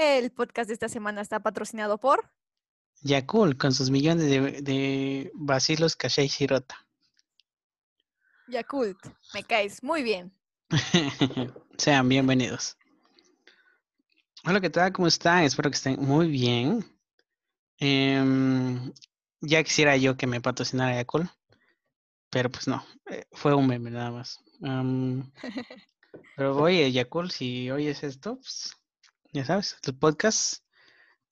El podcast de esta semana está patrocinado por Yakul con sus millones de, de bacilos Kashei Shirota. Yakult. Me caes muy bien. Sean bienvenidos. Hola, ¿qué tal? ¿Cómo están? Espero que estén muy bien. Em, ya quisiera yo que me patrocinara Yakul, pero pues no, eh, fue un meme nada más. Pero oye, Yakul, si oyes esto, pues ya sabes, el podcast,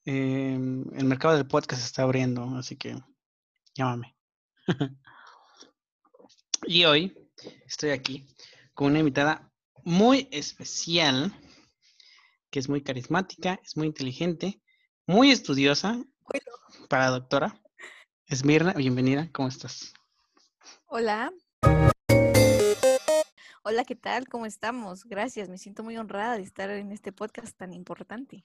em, el mercado del podcast se está abriendo, así que llámame. y hoy estoy aquí con una invitada muy especial, que es muy carismática, es muy inteligente, muy estudiosa para doctora. Esmirna, bienvenida, ¿cómo estás? Hola. Hola, ¿qué tal? ¿Cómo estamos? Gracias, me siento muy honrada de estar en este podcast tan importante.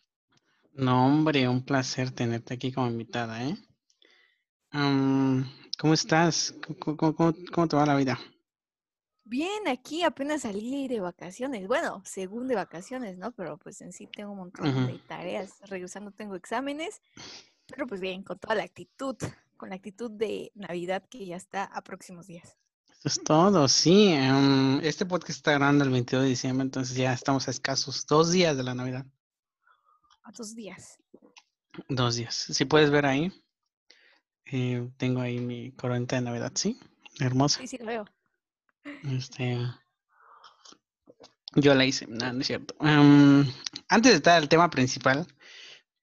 No, hombre, un placer tenerte aquí como invitada, ¿eh? Am, ¿cómo estás? ¿Cómo, cómo- cómo- te va la vida? Bien, aquí apenas salí de vacaciones. Bueno, según de vacaciones, ¿no? Pero pues en sí tengo un montón Ujú. de tareas. Regresando tengo exámenes, pero pues bien, con toda la actitud, con la actitud de Navidad que ya está a próximos días. Eso es todo, sí. em, este podcast está grabando el 22 de diciembre, entonces ya estamos a escasos dos días de la Navidad. A tus días. Dos días. Si puedes ver ahí, eh, tengo ahí mi coronita de Navidad, ¿sí? Hermosa. Sí, sí, lo veo. Este, yo la hice, no, no es cierto. Am, antes de estar al tema principal,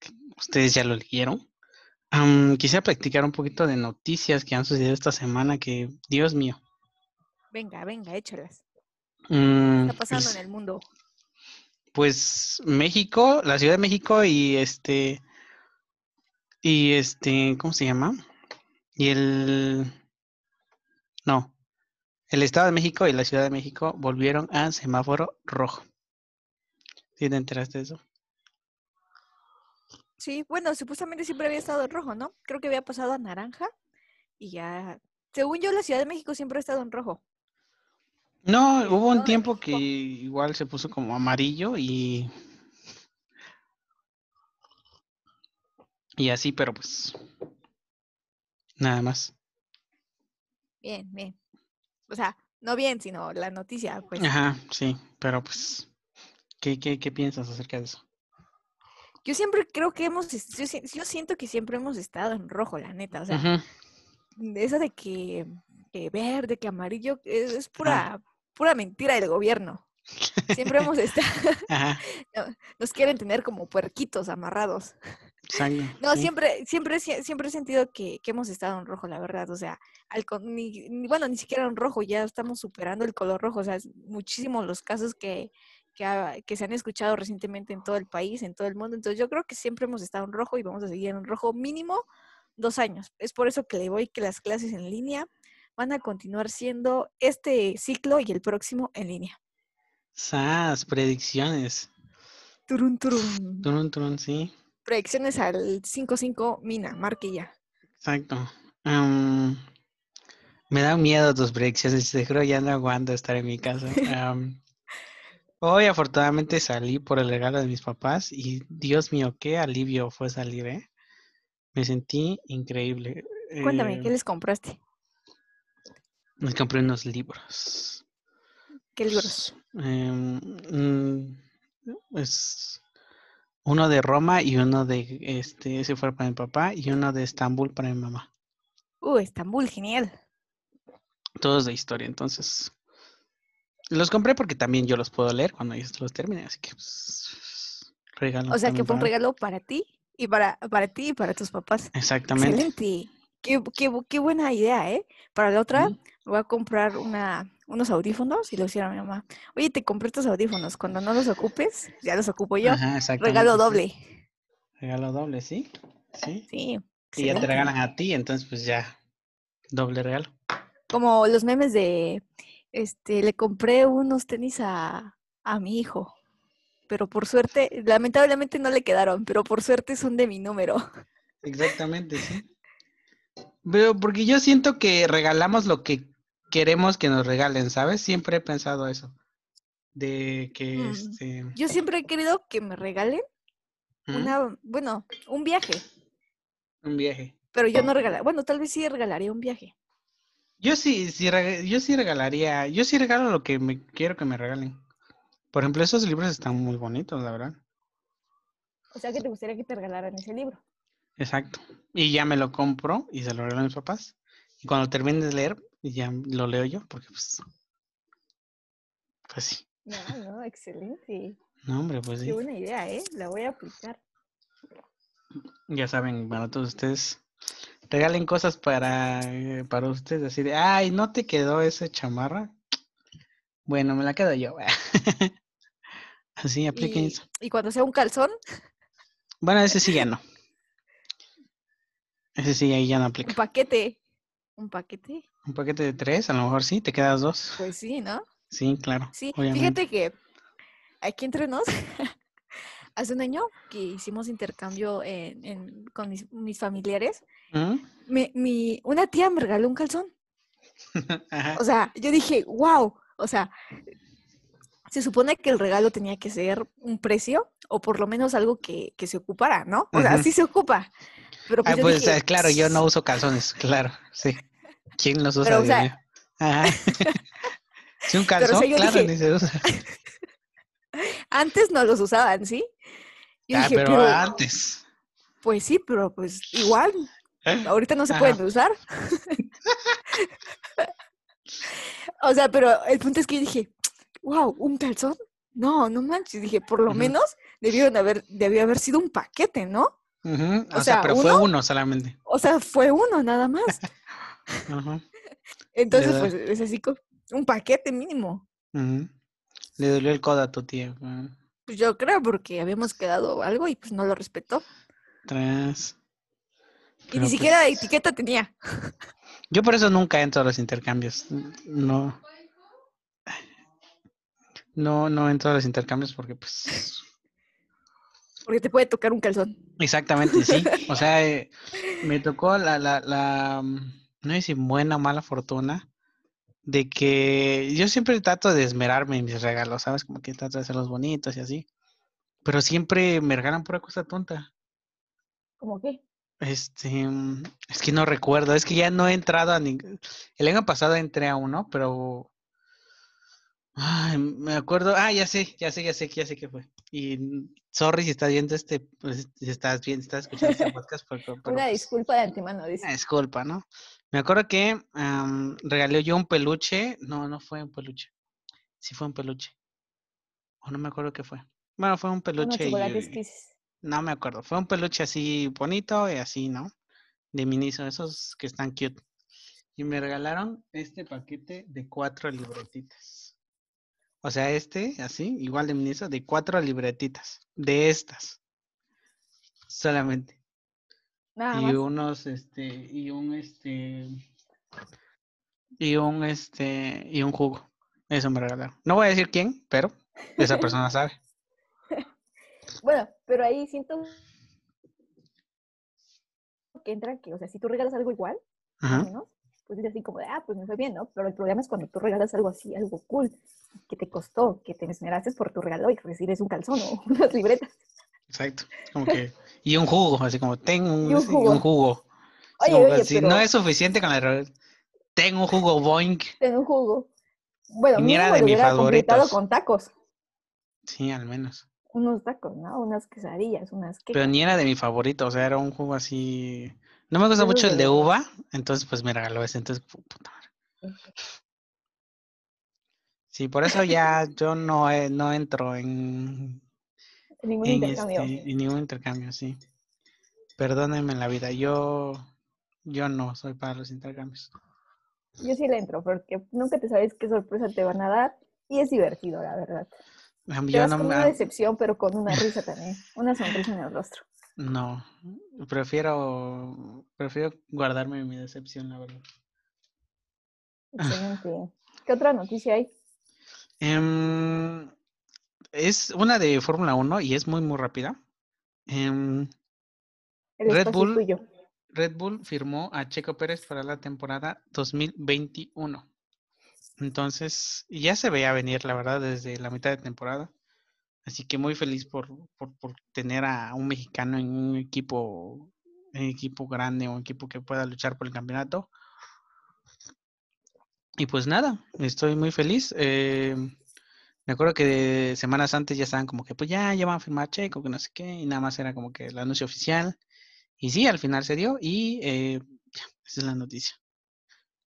que ustedes ya lo leyeron, am, quisiera practicar un poquito de noticias que han sucedido esta semana que, Dios mío. Venga, venga, échalas. Mm, ¿Qué está pasando pues, en el mundo? pues México, la Ciudad de México y este, y este, ¿cómo se llama? Y el, no, el Estado de México y la Ciudad de México volvieron a semáforo rojo. ¿Sí te enteraste de eso? Sí, bueno, supuestamente siempre había estado en rojo, ¿no? Creo que había pasado a naranja y ya. Según yo, la Ciudad de México siempre ha estado en rojo. No, hubo un tiempo que igual se puso como amarillo y y así, pero pues nada más. Bien, bien. O sea, no bien, sino la noticia, pues. Ajá, sí, pero pues ¿qué, qué, qué piensas acerca de eso? Yo siempre creo que hemos, yo, si- yo siento que siempre hemos estado en rojo, la neta. O sea, eso de que, que verde, que amarillo, es, es Ajá. pura, pura mentira del gobierno. Siempre hemos estado, nos quieren tener como puerquitos amarrados. No, sí. siempre, siempre, sie- siempre he sentido que, que hemos estado en rojo, la verdad. O sea, al con- ni, ni- bueno, ni siquiera en rojo, ya estamos superando el color rojo. O sea, muchísimos los casos que, que, ha- que se han escuchado recientemente en todo el país, en todo el mundo. Entonces, yo creo que siempre hemos estado en rojo y vamos a seguir en rojo mínimo dos años. Es por eso que le voy que las clases en línea van a continuar siendo este ciclo y el próximo en línea. Sas, predicciones. Turun, turun. Turun, turun, sí, Predicciones al 5-5, Mina, marque ya. exacto. Me da miedo tus predicciones, te juro, ya no aguanto estar en mi casa. Hoy afortunadamente salí por el regalo de mis papás y Dios mío, qué alivio fue salir, ¿eh? Me sentí increíble. Cuéntame, ¿qué Eh, les compraste? Me compré unos libros. ¿Qué libros? Em, mm, es uno de Roma y uno de este, ese fue para mi papá y uno de Estambul para mi mamá. Uh, Estambul, genial. Todos de historia, entonces. Los compré porque también yo los puedo leer cuando ellos los terminen, así que pues, regalo O sea, que fue un regalo para ti y para, para ti y para tus papás. Exactamente. Excelente. Qué, qué qué buena idea, ¿eh? Para la otra, voy a comprar una, unos audífonos y lo hiciera mi mamá. Oye, te compré estos audífonos. Cuando no los ocupes, ya los ocupo yo. Ajá. Regalo sí. doble. Regalo doble, ¿sí? Sí. Sí, Y ya te regalan a ti, entonces pues ya, doble regalo. Como los memes de, este, le compré unos tenis a, a mi hijo. Pero por suerte, lamentablemente no le quedaron, pero por suerte son de mi número. Exactamente, sí. Pero porque yo siento que regalamos lo que queremos que nos regalen, ¿sabes? Siempre he pensado eso. De que Mm. este. Yo siempre he querido que me regalen Ujú, una, bueno, un viaje, Un viaje. pero yo no regalaría, bueno, tal vez sí regalaría un viaje. Yo sí, sí yo sí regalaría, yo sí regalo lo que me quiero que me regalen. Por ejemplo, esos libros están muy bonitos, la verdad. O sea, que te gustaría que te regalaran ese libro. Exacto. Y ya me lo compro y se lo regalo a mis papás. Y cuando termine de leer, ya lo leo yo, porque pues, pues sí. No, no, excelente. No, hombre, pues Qué sí. buena idea, ¿eh? La voy a aplicar. Ya saben, para todos ustedes, regalen cosas para, eh, para ustedes, así de, ay, ¿no te quedó esa chamarra? Bueno, me la quedo yo. Así, apliquen Y, eso. y cuando sea un calzón, Bueno, ese sí ya no. Ese sí ahí ya no un aplica. paquete. ¿Un paquete? Un paquete de tres, a lo mejor sí, te quedas dos. Pues sí, ¿no? Sí, claro. Sí, obviamente. fíjate que aquí entre nos, hace un año que hicimos intercambio en, en- con mis, mis familiares, ¿Mm? me- mi, una tía me regaló un calzón. O sea, yo dije, wow, o sea, se supone que el regalo tenía que ser un precio o por lo menos algo que, que se ocupara, ¿no? O sea, sí se ocupa. Pero Ah, pues, pues dije, eh, claro, yo no uso calzones, claro, sí. ¿Quién los usa? Pero, o sea, mío? Ajá. Sí, un Pero, o calzón, sea, claro, dije- ni se usa. Antes no los usaban, ¿sí? Yo Ah, dije, pero pero, antes. pues sí, pero pues igual, ahorita no se Ajá. pueden usar. o sea, pero el punto es que yo dije, wow, ¿un calzón? No, no manches. Dije, por lo menos debieron haber, debió haber sido un paquete, ¿no? O, o sea, sea, pero fue ¿uno? solamente. O sea, fue uno nada más. Entonces, pues es así, un paquete mínimo. Le dolió el codo a tu tía. Pues yo creo, porque habíamos quedado algo y pues no lo respetó. Tras. Y ni siquiera pues, etiqueta tenía. Yo por eso nunca entro a los intercambios. No. No, no entro a los intercambios porque pues Porque te puede tocar un calzón. exactamente, sí. O sea, eh, me tocó la, la, la, mm, no sé si buena o mala fortuna de que yo siempre trato de esmerarme en mis regalos, ¿sabes? Como que trato de hacerlos bonitos y así. Pero siempre me regalan pura cosa tonta. ¿Cómo qué? Este, mm, es que no recuerdo, es que ya no he entrado a ningún... El año pasado entré a uno, pero... Ay, me acuerdo, ah, ya sé, ya sé, ya sé, ya sé qué fue. Y sorry si estás viendo este, pues, si estás bien, si estás escuchando este podcast, pero, pero, Una pues, disculpa de antemano, dice. una disculpa, ¿no? Me acuerdo que regalé yo un peluche, no, no fue un peluche, sí fue un peluche, o no me acuerdo qué fue. Bueno, fue un peluche y, no me acuerdo. Fue un peluche así bonito y así, ¿no? De Miniso, esos que están cute. Y me regalaron este paquete de cuatro libretitas. O sea, este, así, igual de Miniso, de cuatro libretitas. De estas. Solamente. Nada y más. unos, este, y un, este, y un, este, y un jugo. Eso me regalaron. No voy a decir quién, pero esa persona sabe. Bueno, pero ahí siento que entra que, o sea, si tú regalas algo igual, Ajá. menos, pues es así como de, ah, pues me fue bien, ¿no? Pero el problema es cuando tú regalas algo así, algo cool, que te costó, que te esmeraste por tu regalo y recibes un calzón o unas libretas. Exacto. Como que, y un jugo, así como, tengo un, jugo. jugo. Así Oye, como, oye, si pero no es suficiente con la tengo un jugo boink. ten un jugo. Bueno, ni era mínimo de mis favoritos. con tacos. Sí, al menos. Unos tacos, ¿no? Unas quesadillas, unas Pero quecas. ni era de mi favorito, o sea, era un jugo así. No me gusta mucho el de uva, entonces pues me regaló ese, entonces pu- puta madre. Sí, por eso ya yo no, no entro en, Ningún en, intercambio. este, en ningún intercambio, sí. Perdónenme la vida, yo, yo no soy para los intercambios. Yo sí le entro, porque nunca te sabes qué sorpresa te van a dar y es divertido, la verdad. Te Yo vas no, con una decepción, pero con una risa también. Una sonrisa en el rostro. no, prefiero, prefiero guardarme mi decepción, la verdad. Excelente. ¿Qué otra noticia hay? Em, es una de Fórmula 1 y es muy, muy rápida. Em, Red Bull. tuyo. Red Bull firmó a Checo Pérez para la temporada 2021. Entonces, ya se veía venir, la verdad, desde la mitad de temporada. Así que muy feliz por, por, por tener a un mexicano en un equipo, en un equipo grande, un equipo que pueda luchar por el campeonato. Y pues nada, estoy muy feliz. Eh, me acuerdo que semanas antes ya estaban como que, pues ya, ya van a firmar Checo, que no sé qué, y nada más era como que el anuncio oficial. Y sí, al final se dio y eh, ya, esa es la noticia.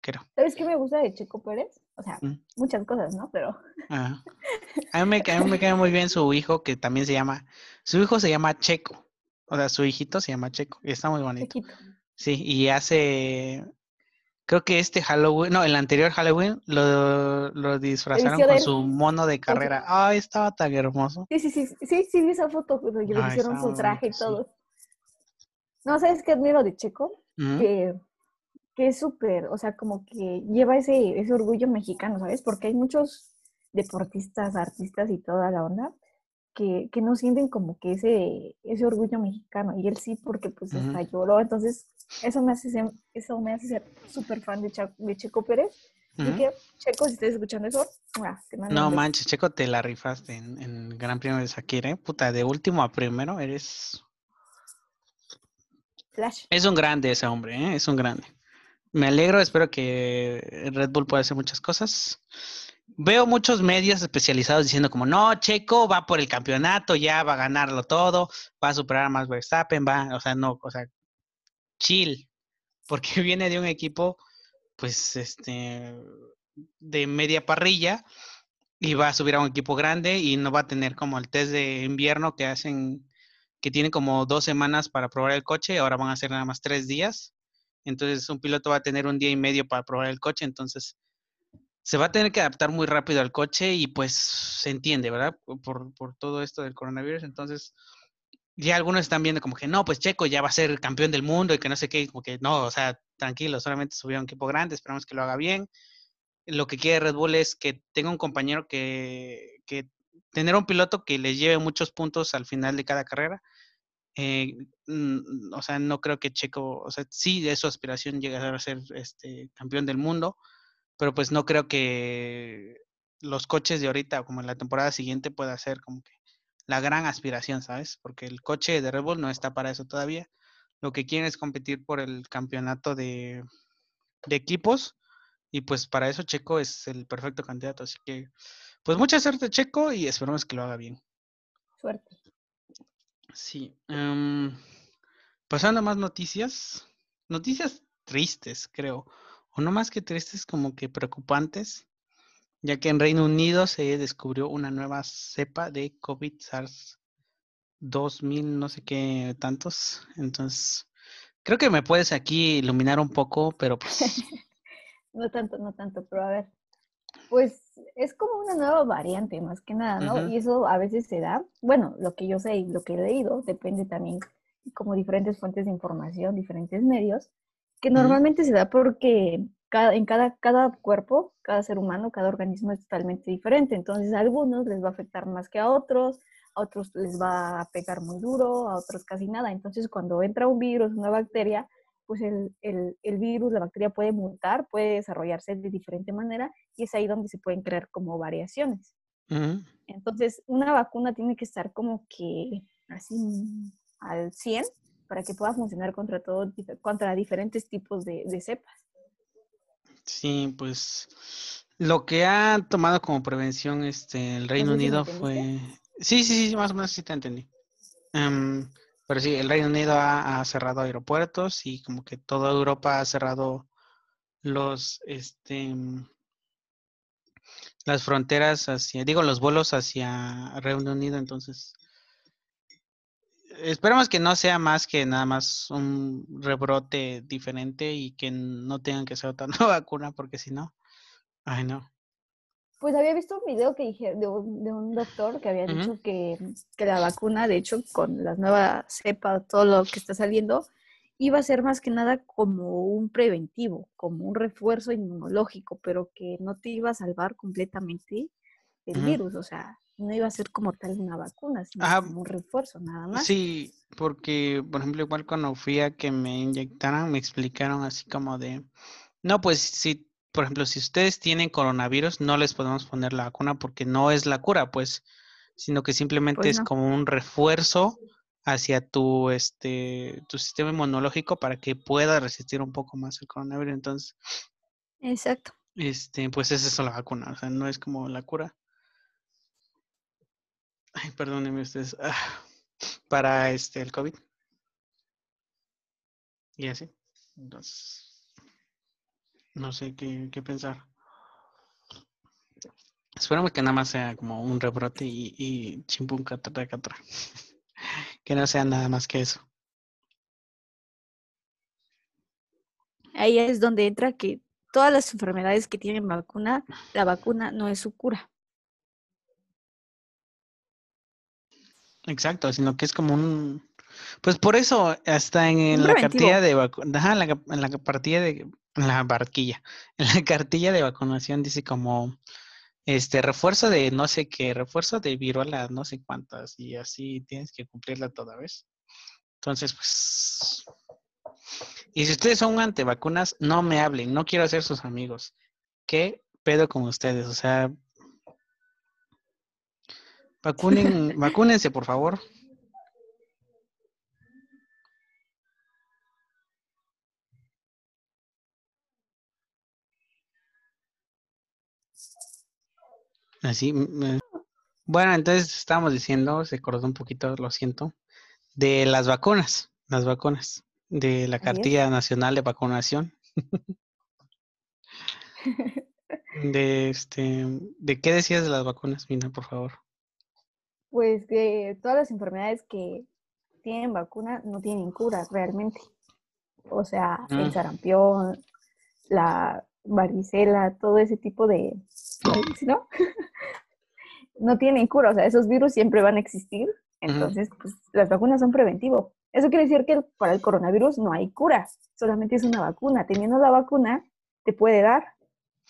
Creo. ¿Sabes qué me gusta de Checo Pérez? O sea, Mm. muchas cosas, ¿no? Pero. A mí me, a mí me cae muy bien su hijo, que también se llama, su hijo se llama Checo. O sea, su hijito se llama Checo. Y está muy bonito. Chequito. Sí, y hace, creo que este Halloween, no, el anterior Halloween lo, lo disfrazaron con su mono de carrera. Ay, estaba tan hermoso. Sí, sí, sí, sí, sí, vi esa foto, cuando le hicieron su traje y todo. No, ¿sabes qué admiro de Checo? Que, que es súper, o sea, como que lleva ese, ese orgullo mexicano, ¿sabes? Porque hay muchos deportistas, artistas y toda la onda que, que no sienten como que ese, ese orgullo mexicano. Y él sí, porque pues hasta lloró. Entonces, eso me hace ser, eso me hace ser súper fan de, Checo Pérez. Así que, Checo, si estás escuchando eso, No manches, Checo, te la rifaste en, en el Gran Premio de Sakira, ¿eh? Puta, de último a primero eres... Flash. Es un grande ese hombre, ¿eh? Es un grande. Me alegro, espero que Red Bull pueda hacer muchas cosas. Veo muchos medios especializados diciendo como, no, Checo va por el campeonato, ya va a ganarlo todo, va a superar a Max Verstappen, va, o sea, no, o sea, chill, porque viene de un equipo, pues, este, de media parrilla y va a subir a un equipo grande y no va a tener como el test de invierno que hacen, que tienen como dos semanas para probar el coche, ahora van a ser nada más tres días. Entonces un piloto va a tener un día y medio para probar el coche, entonces se va a tener que adaptar muy rápido al coche y pues se entiende, ¿verdad? Por, por todo esto del coronavirus. Entonces ya algunos están viendo como que no, pues Checo ya va a ser campeón del mundo y que no sé qué, como que no, o sea, tranquilo, solamente subió a un equipo grande, esperamos que lo haga bien. Lo que quiere Red Bull es que tenga un compañero que, que tener un piloto que les lleve muchos puntos al final de cada carrera. Eh, o sea, no creo que Checo, o sea, sí es su aspiración llegar a ser este campeón del mundo, pero pues no creo que los coches de ahorita, como en la temporada siguiente, pueda ser como que la gran aspiración, ¿sabes? Porque el coche de Red Bull no está para eso todavía. Lo que quieren es competir por el campeonato de, de equipos y pues para eso Checo es el perfecto candidato. Así que, pues mucha suerte Checo y esperamos que lo haga bien. Suerte. Sí. em, pasando a más noticias. Noticias tristes, creo. O no más que tristes, como que preocupantes. Ya que en Reino Unido se descubrió una nueva cepa de COVID SARS 2000, no sé qué tantos. Entonces, creo que me puedes aquí iluminar un poco, pero pues. No tanto, no tanto, pero a ver. Pues es como una nueva variante, más que nada, ¿no? Ujú. Y eso a veces se da, bueno, lo que yo sé y lo que he leído, depende también como diferentes fuentes de información, diferentes medios, que normalmente se da porque cada, en cada, cada cuerpo, cada ser humano, cada organismo es totalmente diferente. Entonces a algunos les va a afectar más que a otros, a otros les va a pegar muy duro, a otros casi nada. Entonces cuando entra un virus, una bacteria, pues el, el, el virus, la bacteria puede mutar, puede desarrollarse de diferente manera y es ahí donde se pueden crear como variaciones. Ujú. Entonces, una vacuna tiene que estar como que así al 100 para que pueda funcionar contra, todo, contra diferentes tipos de, de cepas. Sí, pues lo que ha tomado como prevención este el Reino Unido fue. Sí, sí, sí, más o menos sí te entendí. Em, pero sí, el Reino Unido ha, ha cerrado aeropuertos y como que toda Europa ha cerrado los este las fronteras hacia, digo, los vuelos hacia Reino Unido, entonces esperamos que no sea más que nada más un rebrote diferente y que no tengan que hacer otra nueva vacuna, porque si no, ay no. Pues había visto un video que dije de un, de un doctor que había dicho que, que la vacuna, de hecho, con las nuevas cepas, todo lo que está saliendo, iba a ser más que nada como un preventivo, como un refuerzo inmunológico, pero que no te iba a salvar completamente el Ujú. virus, o sea, no iba a ser como tal una vacuna, sino Ajá. como un refuerzo nada más. Sí, porque, por ejemplo, igual cuando fui a que me inyectaran, me explicaron así como de, no, pues si, por ejemplo, si ustedes tienen coronavirus, no les podemos poner la vacuna porque no es la cura, pues sino que simplemente Pues es como un refuerzo hacia tu este tu sistema inmunológico para que pueda resistir un poco más el coronavirus. Entonces, Exacto. este, pues es eso la vacuna, o sea, no es como la cura. Ay, perdónenme ustedes. ah, para este el COVID. Y así. Entonces, no sé qué, qué pensar. Esperemos que nada más sea como un rebrote y, y chimpum catra catra. Que no sea nada más que eso. Ahí es donde entra que todas las enfermedades que tienen vacuna, la vacuna no es su cura. Exacto, sino que es como un... Pues por eso, hasta en, la cartilla de vacunación, en la, ca- en la partida de, en la barquilla, en la cartilla de vacunación dice como, este, refuerzo de no sé qué, refuerzo de viruela, no sé cuántas, y así tienes que cumplirla toda vez. Entonces, pues... Y si ustedes son antivacunas, no me hablen, no quiero ser sus amigos. ¿Qué pedo con ustedes? O sea, vacunen, vacúnense, por favor. Así. mm, eh. Bueno, entonces estábamos diciendo, se cortó un poquito, lo siento, de las vacunas, las vacunas, de la cartilla nacional de vacunación, de este, ¿de qué decías de las vacunas, Mina, por favor? Pues que todas las enfermedades que tienen vacuna no tienen cura realmente. O sea, Mm. el sarampión, la varicela, todo ese tipo de, ¿sí, ¿no? no tienen cura. O sea, esos virus siempre van a existir. Entonces, pues las vacunas son preventivo. Eso quiere decir que para el coronavirus no hay cura, solamente es una vacuna. Teniendo la vacuna, te puede dar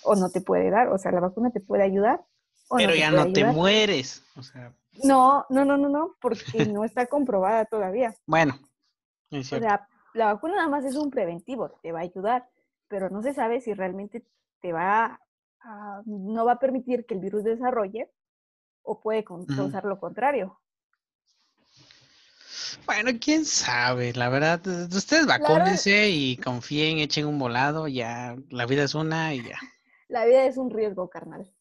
o no te puede dar. O sea, la vacuna te puede ayudar o Pero no te ya no te mueres, o sea, No, no, no, no, no, porque no está comprobada todavía. bueno, es O cierto. sea, la vacuna nada más es un preventivo, te va a ayudar, pero no se sabe si realmente te va a, no va a permitir que el virus desarrolle o puede causar lo contrario. Bueno, quién sabe, la verdad, ustedes Claro. vacúnense y confíen, echen un volado, ya, la vida es una y ya. La vida es un riesgo, carnal.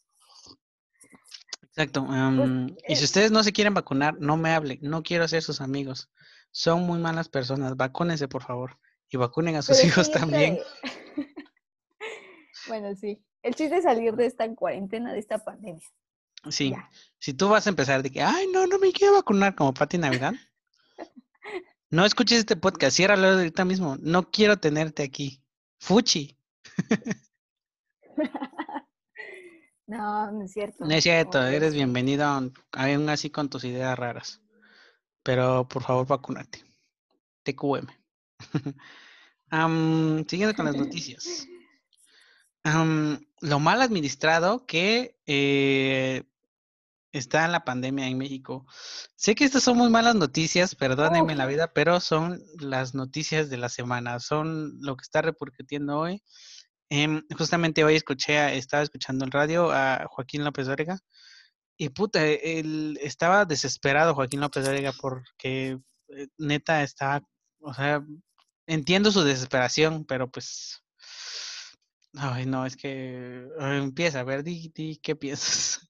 Exacto. am, y si eh, ustedes no se quieren vacunar, no me hablen, no quiero ser sus amigos. Son muy malas personas, vacúnense, por favor. Y vacunen a sus Pero es que hijos también. bueno, sí. El chiste es salir de esta cuarentena, de esta pandemia. Sí. Ya. Si tú vas a empezar de que, ay, no, no me quiero vacunar como Pati Navidad. No escuches este podcast, ciérralo ahorita mismo. No quiero tenerte aquí. Fuchi. No, no es cierto. No es cierto, eres bienvenido aún así con tus ideas raras. Pero por favor, vacúnate. TQM. Am, siguiendo con las noticias. Lo mal administrado que eh, está en la pandemia en México. Sé que estas son muy malas noticias, perdónenme la vida, pero son las noticias de la semana, son lo que está repercutiendo hoy. Em, justamente hoy escuché, a- estaba escuchando el radio a Joaquín López Dóriga y puta, él estaba desesperado Joaquín López Dóriga porque eh, neta estaba, o sea, entiendo su desesperación, pero pues, ay no, es que empieza, a ver, di, di, ¿qué piensas?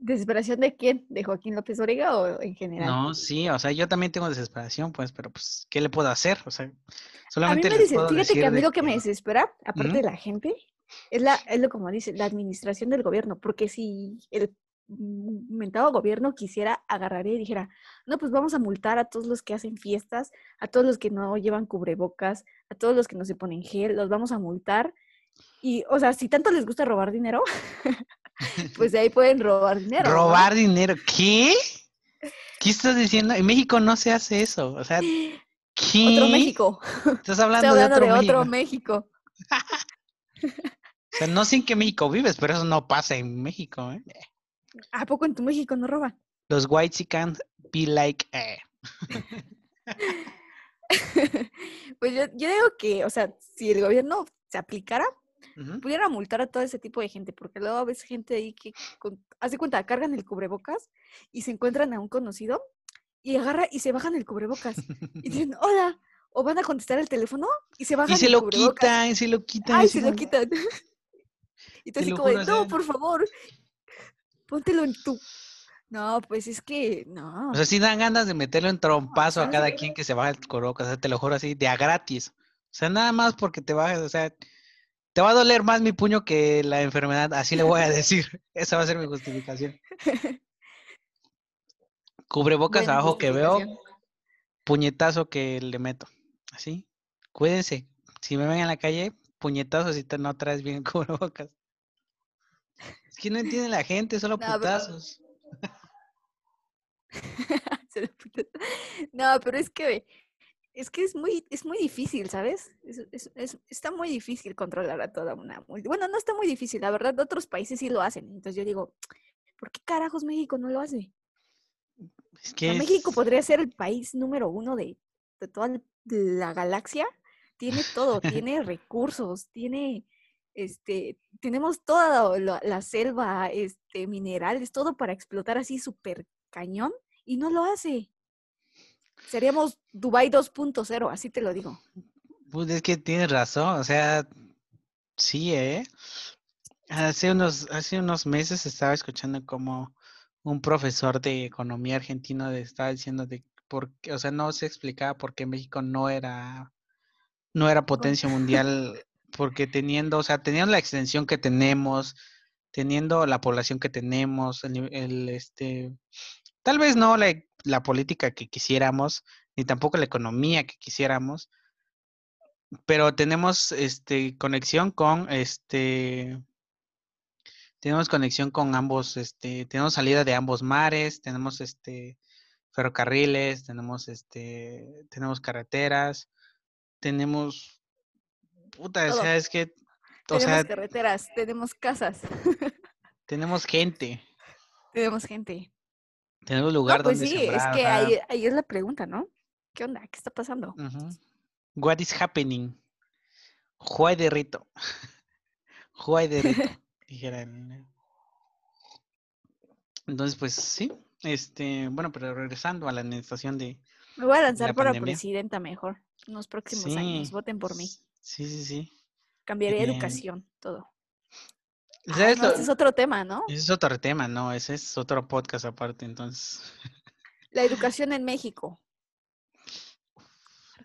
¿Desesperación de quién? ¿De Joaquín López Origa o en general? No, sí, o sea, yo también tengo desesperación, pues, pero pues, ¿qué le puedo hacer? O sea, A mí solamente me les puedo fíjate que a mí lo que me desespera, aparte de la gente, es la, es lo como dice, la administración del gobierno, porque si el mentado gobierno quisiera agarraría y dijera, no, pues vamos a multar a todos los que hacen fiestas, a todos los que no llevan cubrebocas, a todos los que no se ponen gel, los vamos a multar. Y, o sea, si tanto les gusta robar dinero, pues de ahí pueden robar dinero. ¿no? Robar dinero, ¿qué? ¿Qué estás diciendo? En México no se hace eso, o sea, ¿qué? Otro México. Estás hablando, Estoy hablando de otro de México. otro México. O sea, no sé en qué México vives, pero eso no pasa en México, ¿eh? ¿A poco en tu México no roban? Los white can be like, eh. pues yo, yo digo que, o sea, si el gobierno se aplicara, Ujú. pudiera multar a todo ese tipo de gente, porque luego ves gente ahí que, con, haz de cuenta, cargan el cubrebocas y se encuentran a un conocido y agarra y se bajan el cubrebocas y dicen, hola, o van a contestar el teléfono y se bajan Y se el lo cubrebocas. quitan, y se lo quitan. Ay, así se lo quitan. y tú Te así como de, no, por favor, póntelo en tu... No, pues es que, no. O sea, sí dan ganas de meterle un trompazo a sea, cada sí. quien que se baja el cubrebocas, o sea, te lo juro así, de a gratis. O sea, nada más porque te bajas, o sea, te va a doler más mi puño que la enfermedad, así le voy a decir. Esa va a ser mi justificación. Cubrebocas Buena abajo que veo, puñetazo que le meto. Así. Cuídense. Si me ven en la calle, puñetazo si te no traes bien cubrebocas. Es que no entiende la gente, solo No, putazos. No, pero es que es que es muy, es muy difícil, ¿sabes? Es- es- es- está muy difícil controlar a toda una Bueno, no está muy difícil, la verdad, otros países sí lo hacen. Entonces yo digo, ¿por qué carajos México no lo hace? Es O que sea, México podría ser el país número uno de, de toda la galaxia. Tiene todo, tiene recursos, tiene, este, tenemos toda la, la selva, este, minerales, todo para explotar así súper cañón y no lo hace. Seríamos Dubai 2.0, así te lo digo. Pues es que tienes razón, o sea, sí, ¿eh? Hace unos, hace unos meses estaba escuchando como un profesor de economía argentino de- estaba diciendo de por qué, o sea, no se explicaba por qué México no era, no era potencia mundial, porque teniendo, o sea, teniendo la extensión que tenemos, teniendo la población que tenemos, el, el, este, tal vez no la, la política que quisiéramos, ni tampoco la economía que quisiéramos, pero tenemos este conexión con este tenemos conexión con ambos este tenemos salida de ambos mares tenemos este ferrocarriles tenemos este tenemos carreteras tenemos puta o sea es que o tenemos sea carreteras, tenemos casas, tenemos gente. Tenemos gente. Tenemos No, lugar pues donde sí, es sembrar, que ahí, ahí es la pregunta, ¿no? ¿Qué onda? ¿Qué está pasando? what is happening Juay de rito Juay de rito dijera el- entonces pues sí este bueno pero regresando a la administración de Me voy a la lanzar para pandemia. presidenta mejor en los próximos años. Voten por mí. Sí, sí, sí. Cambiaré Eh, educación, todo. Ay, ¿Sabes no, este es otro tema, ¿no? Ese es otro tema, ¿no? Ese es otro podcast aparte, entonces La educación en México.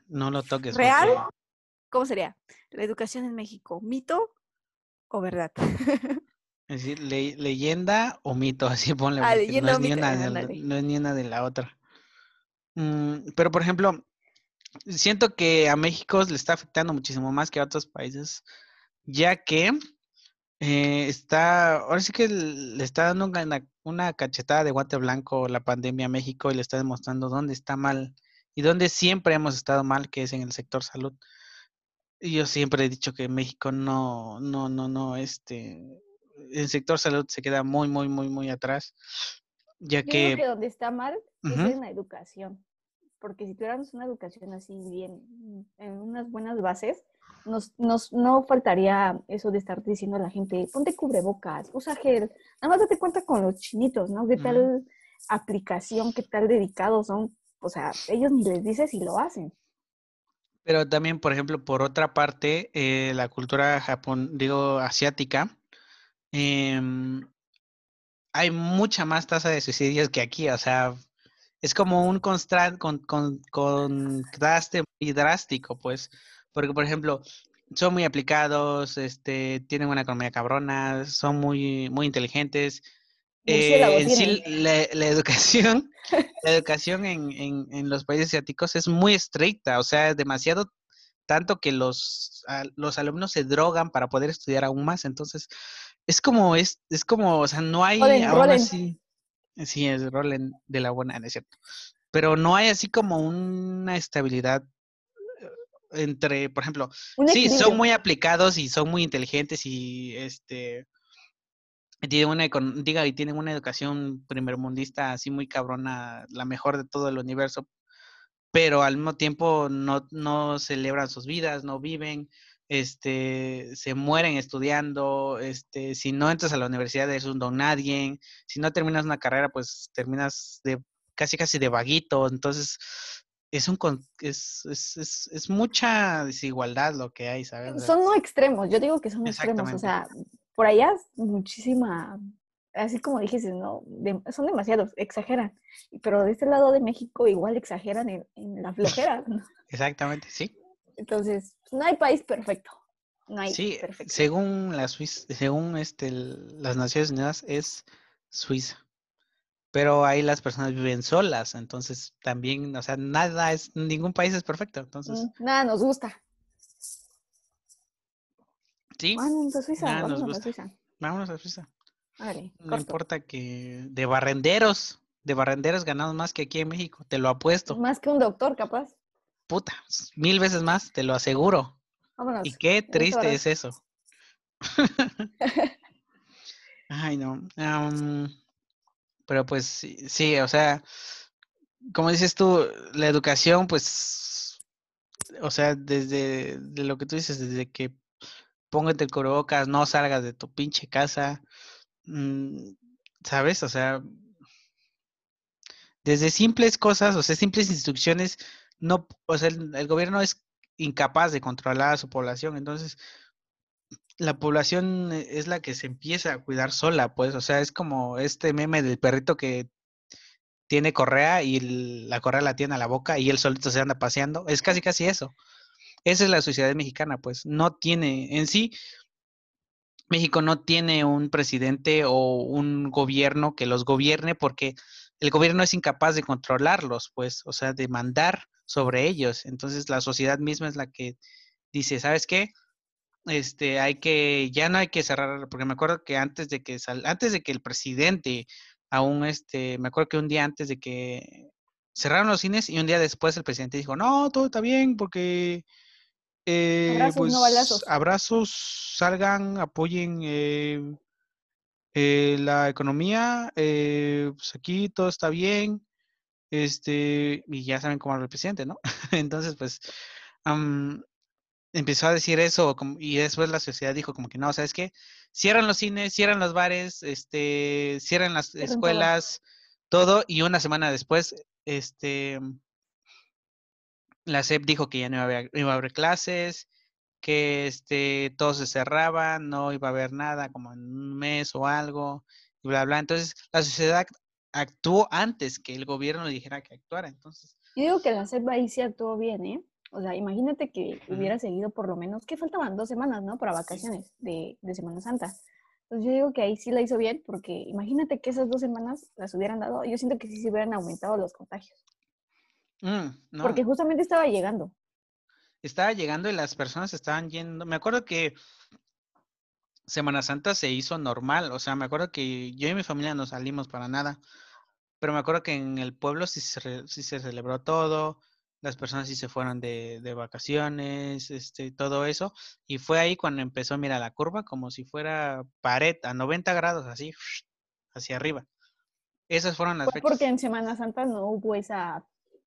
no lo toques. ¿Real? porque- ¿Cómo sería? La educación en México, ¿mito o verdad? Es decir, le- leyenda o mito, así ponle. Ah, leyenda no o es ni mito, una de la- ándale. no es ni una de la otra. Mm, pero, por ejemplo, siento que a México le está afectando muchísimo más que a otros países, ya que eh, está, ahora sí que le está dando una, una cachetada de guante blanco la pandemia a México y le está demostrando dónde está mal y dónde siempre hemos estado mal, que es en el sector salud. Y yo siempre he dicho que México no, no, no, no, este, el sector salud se queda muy, muy, muy, muy atrás, ya Yo creo que, que donde está mal es Ujú. en la educación. Porque si tuviéramos una educación así bien, en unas buenas bases, nos, nos, no faltaría eso de estar diciendo a la gente, ponte cubrebocas, usa gel. Nada más date cuenta con los chinitos, ¿no? ¿Qué tal aplicación, qué tal dedicados son? O sea, ellos ni les dices y lo hacen. pero también, por ejemplo, por otra parte, eh, la cultura japón, digo, asiática, em, hay mucha más tasa de suicidios que aquí, o sea, es como un constra- con, con- contraste muy drástico, pues, porque, por ejemplo, son muy aplicados, este, tienen una economía cabrona, son muy, muy inteligentes. Eh, en sí, la, la educación, la educación en, en- en los países asiáticos es muy estricta, o sea, es demasiado tanto que los, a- los alumnos se drogan para poder estudiar aún más. Entonces, es como, es, es como, o sea, no hay Rolen, aún así. Sí, es rolen de la buena, no es cierto. Pero no hay así como una estabilidad entre, por ejemplo, sí, son muy aplicados y son muy inteligentes y este tienen una diga, y tienen una educación primermundista así muy cabrona, la mejor de todo el universo, pero al mismo tiempo no, no celebran sus vidas, no viven, este, se mueren estudiando, este, si no entras a la universidad eres un don nadie, si no terminas una carrera, pues terminas de casi casi de vaguito, entonces es un es, es, es, es mucha desigualdad lo que hay, ¿sabes? Son no extremos, yo digo que son extremos, o sea, por allá muchísima, así como dijiste, ¿no? son demasiados, exageran, pero de este lado de México igual exageran en, la flojera. Exactamente, sí. Entonces, no hay país perfecto. No hay sí, según la Suiza, según este, las Naciones Unidas es Suiza. Pero ahí las personas viven solas, entonces también, o sea, nada es, ningún país es perfecto, entonces. Mm, nada nos gusta. Sí. Vámonos a Suiza, vámonos a Suiza. Vámonos a Suiza. no importa que de barrenderos, de barrenderos ganamos más que aquí en México, te lo apuesto. Más que un doctor, capaz puta, mil veces más, te lo aseguro. Vámonos. Y qué triste es eso. Ay, no. Pero pues sí, o sea, como dices tú, la educación, pues, o sea, desde de lo que tú dices, desde que póngate el cubrebocas, no salgas de tu pinche casa, mm, ¿sabes? O sea, desde simples cosas, o sea, simples instrucciones, no, o sea, el, gobierno es incapaz de controlar a su población, entonces la población es la que se empieza a cuidar sola, pues, o sea, es como este meme del perrito que tiene correa y la correa la tiene a la boca y él solito se anda paseando, es casi casi eso. Esa es la sociedad mexicana, pues, no tiene en sí, México no tiene un presidente o un gobierno que los gobierne porque el gobierno es incapaz de controlarlos, pues, o sea, de mandar sobre ellos. Entonces la sociedad misma es la que dice, ¿sabes qué? Este, hay que, ya no hay que cerrar, porque me acuerdo que antes de que sal, antes de que el presidente, aún este, me acuerdo que un día antes de que cerraron los cines y un día después el presidente dijo, no, todo está bien porque eh, abrazos, pues, no balazos. abrazos, salgan, apoyen eh, eh, la economía, pues aquí todo está bien, este, y ya saben cómo habla el presidente, ¿no? Entonces, pues, empezó a decir eso y después la sociedad dijo como que no, ¿sabes qué? Cierran los cines, cierran los bares, este, cierran las escuelas, todo. y una semana después, este, la SEP dijo que ya no iba a haber, iba a haber clases, que este, todo se cerraba, no iba a haber nada como en un mes o algo, y bla, bla. Entonces, la sociedad actuó antes que el gobierno le dijera que actuara. Entonces. Yo digo que la CEP ahí sí actuó bien, ¿eh? O sea, imagínate que hubiera seguido por lo menos, que faltaban dos semanas, ¿no? Para vacaciones de, Semana Santa. Entonces yo digo que ahí sí la hizo bien, porque imagínate que esas dos semanas las hubieran dado, yo siento que sí se hubieran aumentado los contagios. Mm, porque justamente estaba llegando. Estaba llegando y las personas estaban yendo. Me acuerdo que Semana Santa se hizo normal, o sea, me acuerdo que yo y mi familia no salimos para nada pero me acuerdo que en el pueblo sí se, sí se celebró todo, las personas sí se fueron de, de, vacaciones, este, todo eso, y fue ahí cuando empezó, mira, la curva como si fuera pared a 90 grados, así, hacia arriba. Esas fueron las fue Porque en Semana Santa no hubo esa,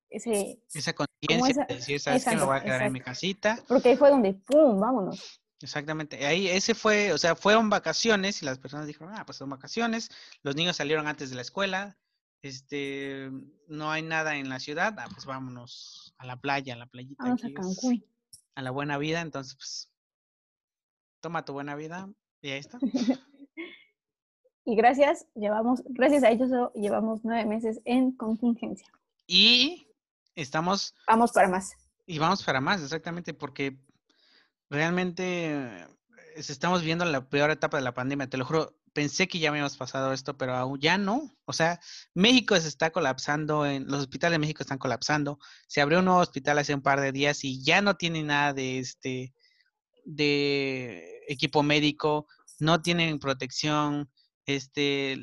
ese, esa conciencia de decir, ¿sabes que Me voy a quedar en mi casita. Porque ahí fue donde, ¡pum!, vámonos. Exactamente. Ahí ese fue, o sea, fueron vacaciones y las personas dijeron, ah, pues son vacaciones. Los niños salieron antes de la escuela, este, no hay nada en la ciudad, ah, pues vámonos a la playa, a la playita. Vamos a Cancún. a la buena vida, entonces, pues, toma tu buena vida y ahí está. y gracias, llevamos, gracias a ellos llevamos nueve meses en contingencia. Y estamos... Vamos para más. Y vamos para más, exactamente, porque realmente eh, estamos viendo la peor etapa de la pandemia, te lo juro, pensé que ya habíamos pasado esto, pero aún ya no. O sea, México se está colapsando, en, los hospitales de México están colapsando. Se abrió un nuevo hospital hace un par de días y ya no tiene nada de este de equipo médico, no tienen protección, este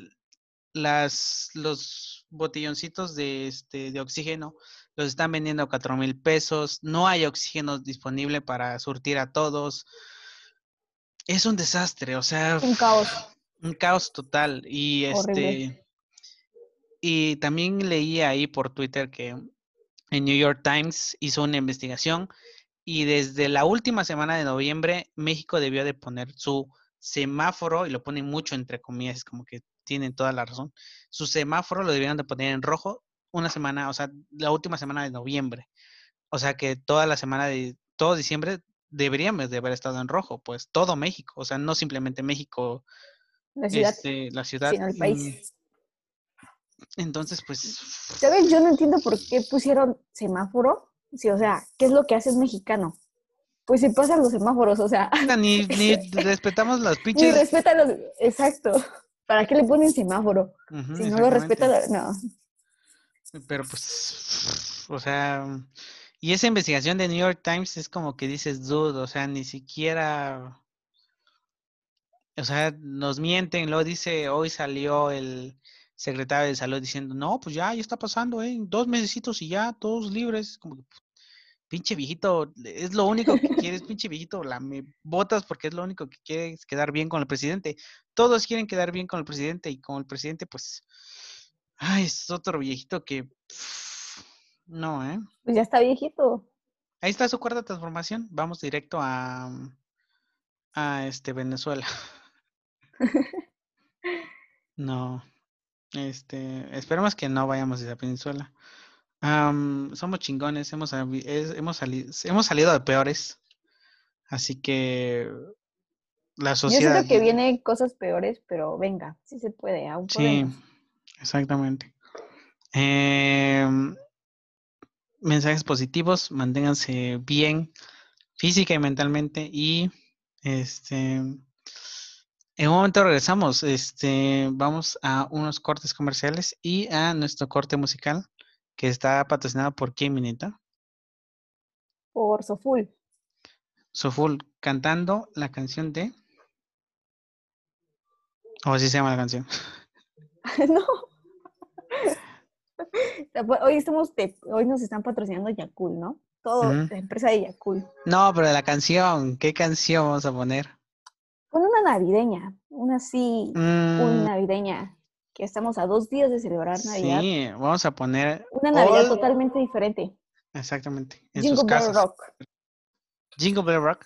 las los botelloncitos de este de oxígeno los están vendiendo a cuatro mil pesos, no hay oxígeno disponible para surtir a todos. Es un desastre, o sea. Un caos. Un caos total. Y este. Y también leí ahí por Twitter que en New York Times hizo una investigación y desde la última semana de noviembre México debió de poner su semáforo, y lo ponen mucho entre comillas, como que tienen toda la razón, su semáforo lo debieron de poner en rojo una semana, o sea, la última semana de noviembre. O sea que toda la semana de todo diciembre deberíamos de haber estado en rojo, pues todo México, o sea, no simplemente México, La ciudad, este, la ciudad. sino el mm, país. Entonces, pues, ¿Sabes? Yo no entiendo por qué pusieron semáforo. Sí, o sea, ¿qué es lo que hace el mexicano? Pues se pasan los semáforos, o sea, ni, ni respetamos las ni pinches. respeta los... Exacto. ¿Para qué le ponen semáforo? Si no lo respeta, no. Pero pues, o sea, y esa investigación de New York Times es como que dices, dude, o sea, ni siquiera, o sea, nos mienten, luego dice, hoy salió el secretario de salud diciendo, no, pues ya, ya está pasando, ¿eh? Dos mesecitos y ya, todos libres, como que, pinche viejito, es lo único que quieres, pinche viejito, la me votas porque es lo único que quieres quedar bien con el presidente. Todos quieren quedar bien con el presidente y con el presidente, pues, ay, es otro viejito que, no, ¿eh? Pues ya está viejito. Ahí está su cuarta transformación. Vamos directo a, a este Venezuela. No. Este, esperemos que no vayamos a Venezuela. Am, somos chingones, hemos, es- hemos, salido, hemos salido de peores. Así que la Yo sociedad. siento que vienen cosas peores, pero venga, sí se puede, aún Sí, podemos. exactamente. Em, mensajes positivos, manténganse bien física y mentalmente y este en un momento regresamos, este vamos a unos cortes comerciales y a nuestro corte musical que está patrocinado por quién Minita, Por Soful. Soful cantando la canción de o así se llama la canción. no. Hoy estamos de- hoy nos están patrocinando Yakul, ¿no? Todo, la empresa de Yakul. No, pero la canción, ¿qué canción vamos a poner? Con una navideña, una así, Mm, una navideña, que estamos a dos días de celebrar Navidad. Sí, vamos a poner Una Navidad All- totalmente diferente. exactamente en Jingle sus Bell casas. Rock. Jingle Bell Rock.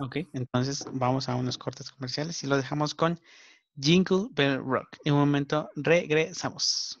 Ok, entonces vamos a unos cortes comerciales y lo dejamos con Jingle Bell Rock. En un momento regresamos.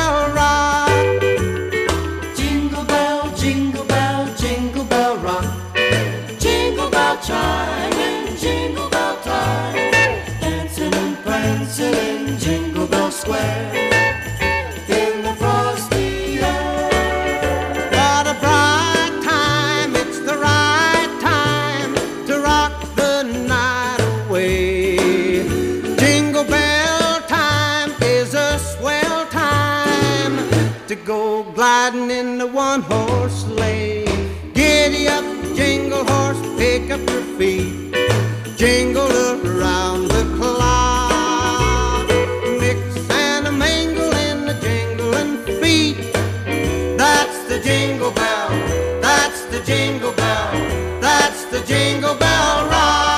the jingle bell rock.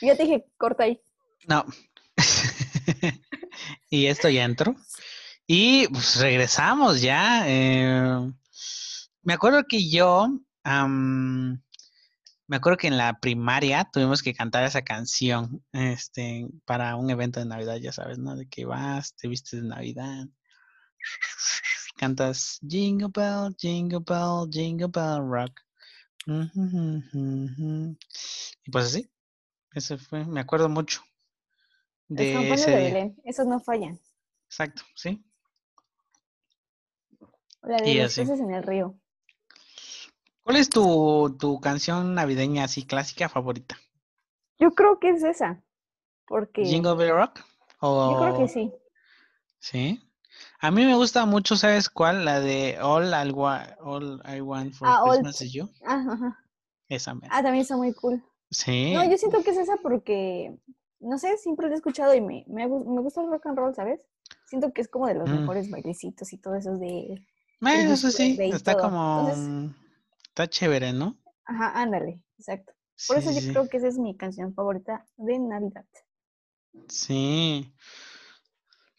Ya te dije, corta ahí. No. y esto ya entró. Y pues regresamos ya. eh, Me acuerdo que yo, am, me acuerdo que en la primaria tuvimos que cantar esa canción, este, para un evento de Navidad, ya sabes, ¿no? De que vas, te vistes de Navidad, cantas Jingle Bell, Jingle Bell, Jingle Bell Rock. Y pues así, ese fue, me acuerdo mucho de campanas ese de. Belén, esos no fallan. Exacto, sí. La de Y los peces en el río. ¿Cuál es tu, tu canción navideña así clásica favorita? Yo creo que es esa. Porque ¿Jingle Bell Rock? yo creo O... que sí. Sí. A mí me gusta mucho, ¿sabes cuál? La de All I, Wa- All I Want for Ah, All- Christmas is You. Ah, ajá. Esa me. Ah, también está muy cool. Sí. No, yo siento que es esa porque, no sé, siempre la he escuchado y me, me, me gusta el rock and roll, ¿sabes? Siento que es como de los Mm. mejores bailecitos y todo eso de... Bueno, eso sí, está todo. como... Entonces- Está chévere, ¿no? Ajá, ándale, exacto. Por Sí, eso yo sí. creo que esa es mi canción favorita de Navidad. Sí.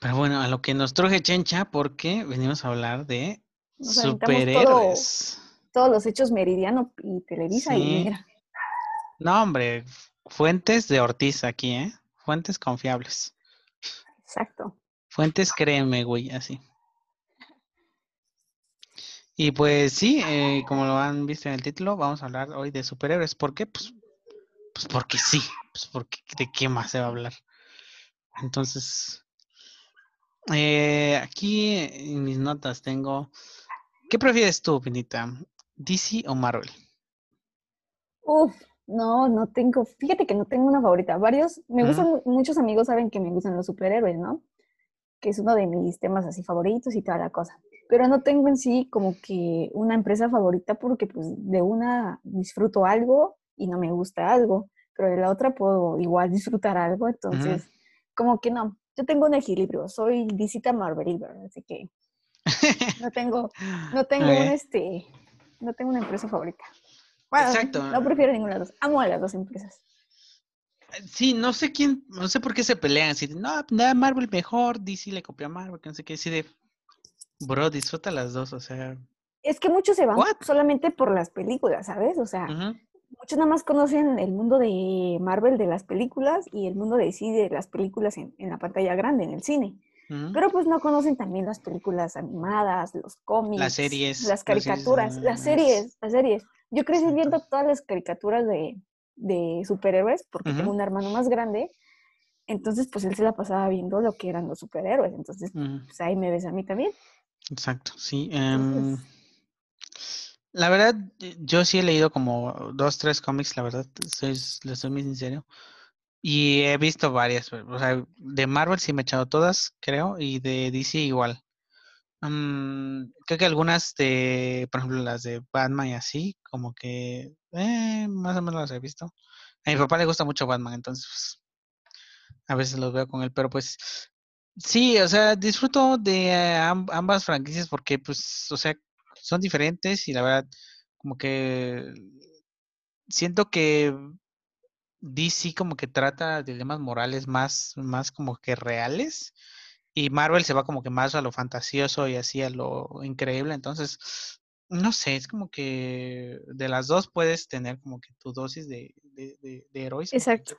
Pero bueno, a lo que nos truje Chencha, porque venimos a hablar de todo- superhéroes. Todos los hechos Meridiano y Televisa y mira, No, hombre, fuentes de Ortiz aquí, ¿eh? Fuentes confiables. exacto. Fuentes, créeme, güey, así. Y pues sí, eh, como lo han visto en el título, vamos a hablar hoy de superhéroes. ¿Por qué? Pues, pues porque sí. Pues porque de qué más se va a hablar. Entonces, eh, aquí en mis notas tengo. ¿Qué prefieres tú, Pinita? ¿DC o Marvel? Uf, no, no tengo, fíjate que no tengo una favorita. Varios, me gustan, mu- muchos amigos saben que me gustan los superhéroes, ¿no? Que es uno de mis temas así favoritos y toda la cosa. Pero no tengo en sí como que una empresa favorita porque pues de una disfruto algo y no me gusta algo, pero de la otra puedo igual disfrutar algo, entonces como que no. Yo tengo un equilibrio, soy visita Marvel, así que no tengo, no tengo un este, no tengo una empresa favorita. Bueno, Exacto. no prefiero ninguna de las dos. Amo a las dos empresas. Sí, no sé quién, no sé por qué se pelean. De, no, nada, Marvel mejor, DC le copia a Marvel, que no sé qué. Así de, bro, disfruta las dos, o sea. Es que muchos se van What? solamente por las películas, ¿sabes? O sea, muchos nada más conocen el mundo de Marvel de las películas y el mundo de DC de las películas en, en la pantalla grande, en el cine. Pero pues no conocen también las películas animadas, los cómics, series, las las series caricaturas, las series, las series. Yo crecí viendo todas las caricaturas de, de superhéroes porque tengo un hermano más grande. Entonces, pues él se la pasaba viendo lo que eran los superhéroes. Entonces, pues ahí me ves a mí también. Exacto, sí. em, la verdad, eh, yo sí he leído como dos, tres cómics, la verdad, soy, le soy muy sincero. Y he visto varias, o sea, de Marvel sí me he echado todas, creo, y de DC igual. Mm, creo que algunas de, por ejemplo, las de Batman y así, como que eh, más o menos las he visto. A mi papá le gusta mucho Batman, entonces pues, a veces los veo con él, pero pues sí, o sea, disfruto de eh, am- ambas franquicias porque, pues, o sea, son diferentes y la verdad, como que siento que DC como que trata dilemas morales más, más como que reales y Marvel se va como que más a lo fantasioso y así a lo increíble. Entonces, no sé, es como que de las dos puedes tener como que tu dosis de, de, de, de heroísmo. Exacto.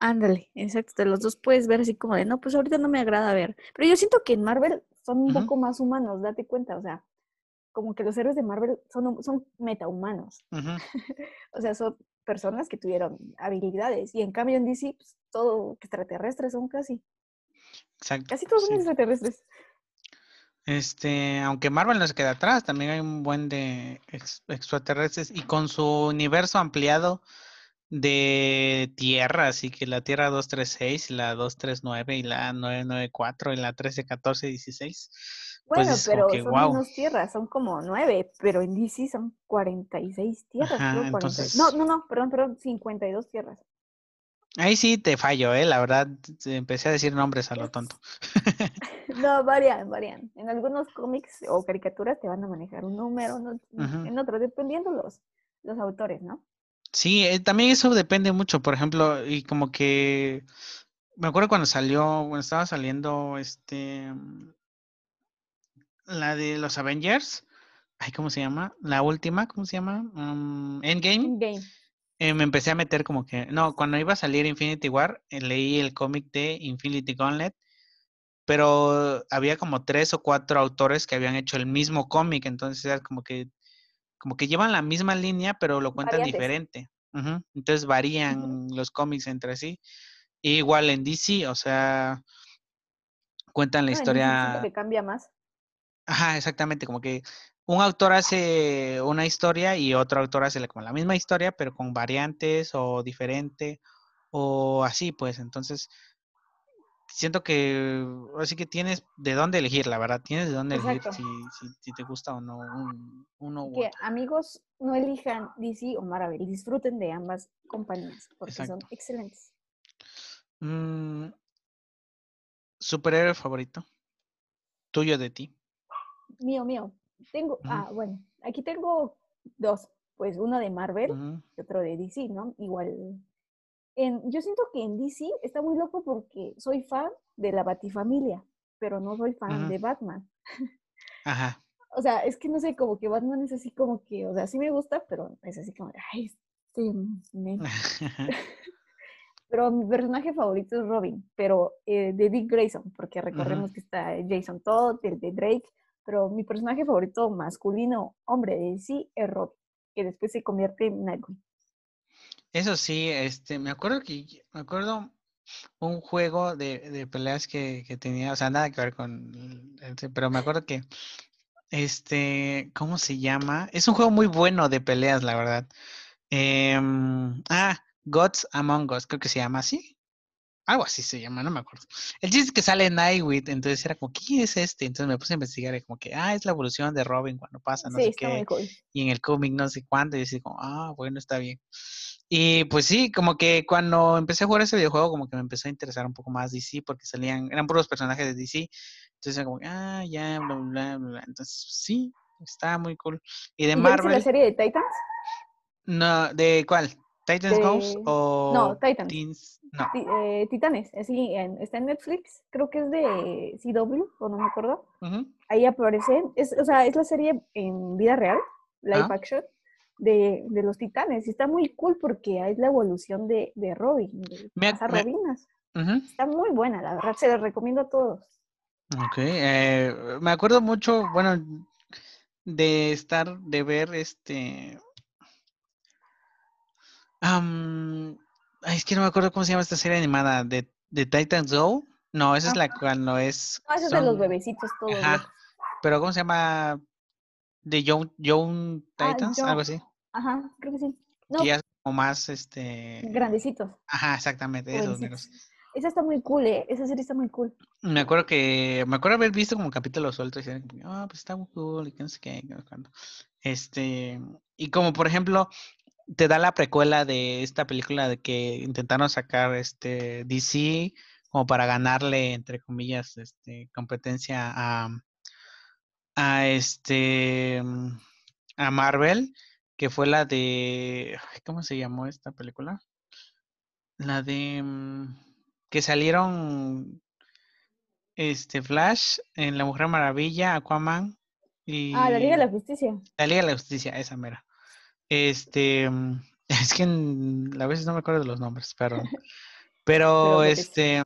Ándale, exacto. Los dos puedes ver así como de, no, pues ahorita no me agrada ver. Pero yo siento que en Marvel son un poco más humanos, date cuenta. O sea, como que los héroes de Marvel son, son metahumanos. Ujú, O sea, son personas que tuvieron habilidades. Y en cambio en DC, pues, todo extraterrestres son casi. Exacto. Casi todos son extraterrestres. Este, aunque Marvel no se queda atrás, también hay un buen de ex- extraterrestres y con su universo ampliado de tierra, así que la Tierra 236, la 239 y la 994 y la 131416. Pues Bueno, es como pero que son wow. menos tierras, son como nueve, pero en DC son 46 tierras, Ajá, creo, 40 entonces- No, no, no, perdón, perdón, 52 tierras. Ahí sí te fallo, eh, la verdad, empecé a decir nombres a lo tonto. No, varían, varían. En algunos cómics o caricaturas te van a manejar un número, no- en otros, dependiendo los, los autores, ¿no? Sí, eh, también eso depende mucho, por ejemplo, y como que me acuerdo cuando salió, cuando estaba saliendo este mm, la de los Avengers, ay, ¿cómo se llama? La última, ¿cómo se llama? Mm, Endgame. Game. eh, me empecé a meter como que, no, cuando iba a salir Infinity War, eh, leí el cómic de Infinity Gauntlet, pero había como tres o cuatro autores que habían hecho el mismo cómic, entonces era como que, como que llevan la misma línea, pero lo cuentan Variantes. diferente. Ujú, Entonces varían los cómics entre sí. Y igual en DC, o sea, cuentan la siento historia. que cambia más. Ajá, exactamente, como que un autor hace una historia y otro autor hace como la misma historia, pero con variantes o diferente o así, pues. Entonces, siento que así que tienes de dónde elegir, la verdad, tienes de dónde elegir si, si, si te gusta o no un- uno u Que otro. amigos no elijan DC o Marvel, disfruten de ambas compañías porque son excelentes. Mm, superhéroe favorito, tuyo de ti. Mío, mío. Tengo, ah, bueno, aquí tengo dos, pues uno de Marvel y otro de DC, ¿no? Igual. En, yo siento que en DC está muy loco porque soy fan de la Batifamilia, pero no soy fan de Batman. Ajá. O sea, es que no sé, como que Batman es así como que, o sea, sí me gusta, pero es así como, ay, sí, me- Pero mi personaje favorito es Robin, pero eh, de Dick Grayson, porque recordemos que está Jason Todd, el de Drake, pero mi personaje favorito masculino, hombre de DC, es Robin, que después se convierte en Nightwing. Eso sí, este, me acuerdo que, me acuerdo un juego de, de peleas que, que tenía, o sea, nada que ver con, pero me acuerdo que, este, ¿cómo se llama? Es un juego muy bueno de peleas, la verdad. Em, ah, Gods Among Us, creo que se llama así. Algo así se llama, no me acuerdo. El chiste es que sale Nightwing, entonces era como, ¿quién es este? Entonces me puse a investigar y como que, ah, es la evolución de Robin cuando pasa, no sí, sé qué cool. y en el cómic no sé cuánto, y así como, ah, bueno, está bien. Y pues sí, como que cuando empecé a jugar ese videojuego, como que me empezó a interesar un poco más DC, porque salían, eran puros personajes de DC, entonces como, ah, ya, bla, bla, bla. Entonces, sí, está muy cool. Y de ¿Y viste la Marvel, serie de Titans? no, ¿de cuál? ¿Titans De- o No, Titans. Teens? No. Eh, Titanes, así, en- está en Netflix, creo que es de CW, o no me acuerdo. Ahí aparece, es, o sea, es la serie en vida real, live Ah. action, de, de los titanes. Y está muy cool porque es la evolución de, de Robin, de Me cazar me- Robinas. Está muy buena, la verdad, se la recomiendo a todos. Ok, eh, me acuerdo mucho, bueno, de estar, de ver este... am, ay, es que no me acuerdo cómo se llama esta serie animada, de, de Titans Go. No, esa es Ah. la cuando es... No, ese es de los bebecitos todos Ajá, pero ¿cómo se llama? De Young, Young Ah, Titans, algo así. Ajá, creo que sí. No, Que ya como más, este... grandecitos, Ajá, exactamente, esos meros. Esa está muy cool, ¿eh? Esa serie está muy cool. Me acuerdo que, me acuerdo haber visto como capítulos sueltos y ah, pues está muy cool y que no sé qué, no sé cuándo". Este, y como por ejemplo, te da la precuela de esta película de que intentaron sacar este DC como para ganarle, entre comillas, este, competencia a, a este, a Marvel, que fue la de, ay, ¿cómo se llamó esta película? La de, mm, que salieron este Flash, en La Mujer Maravilla, Aquaman y Ah, la Liga de la Justicia. la Liga de la Justicia, esa mera. Este, mm, es que en- a veces no me acuerdo de los nombres, perdón. Pero, Pero este,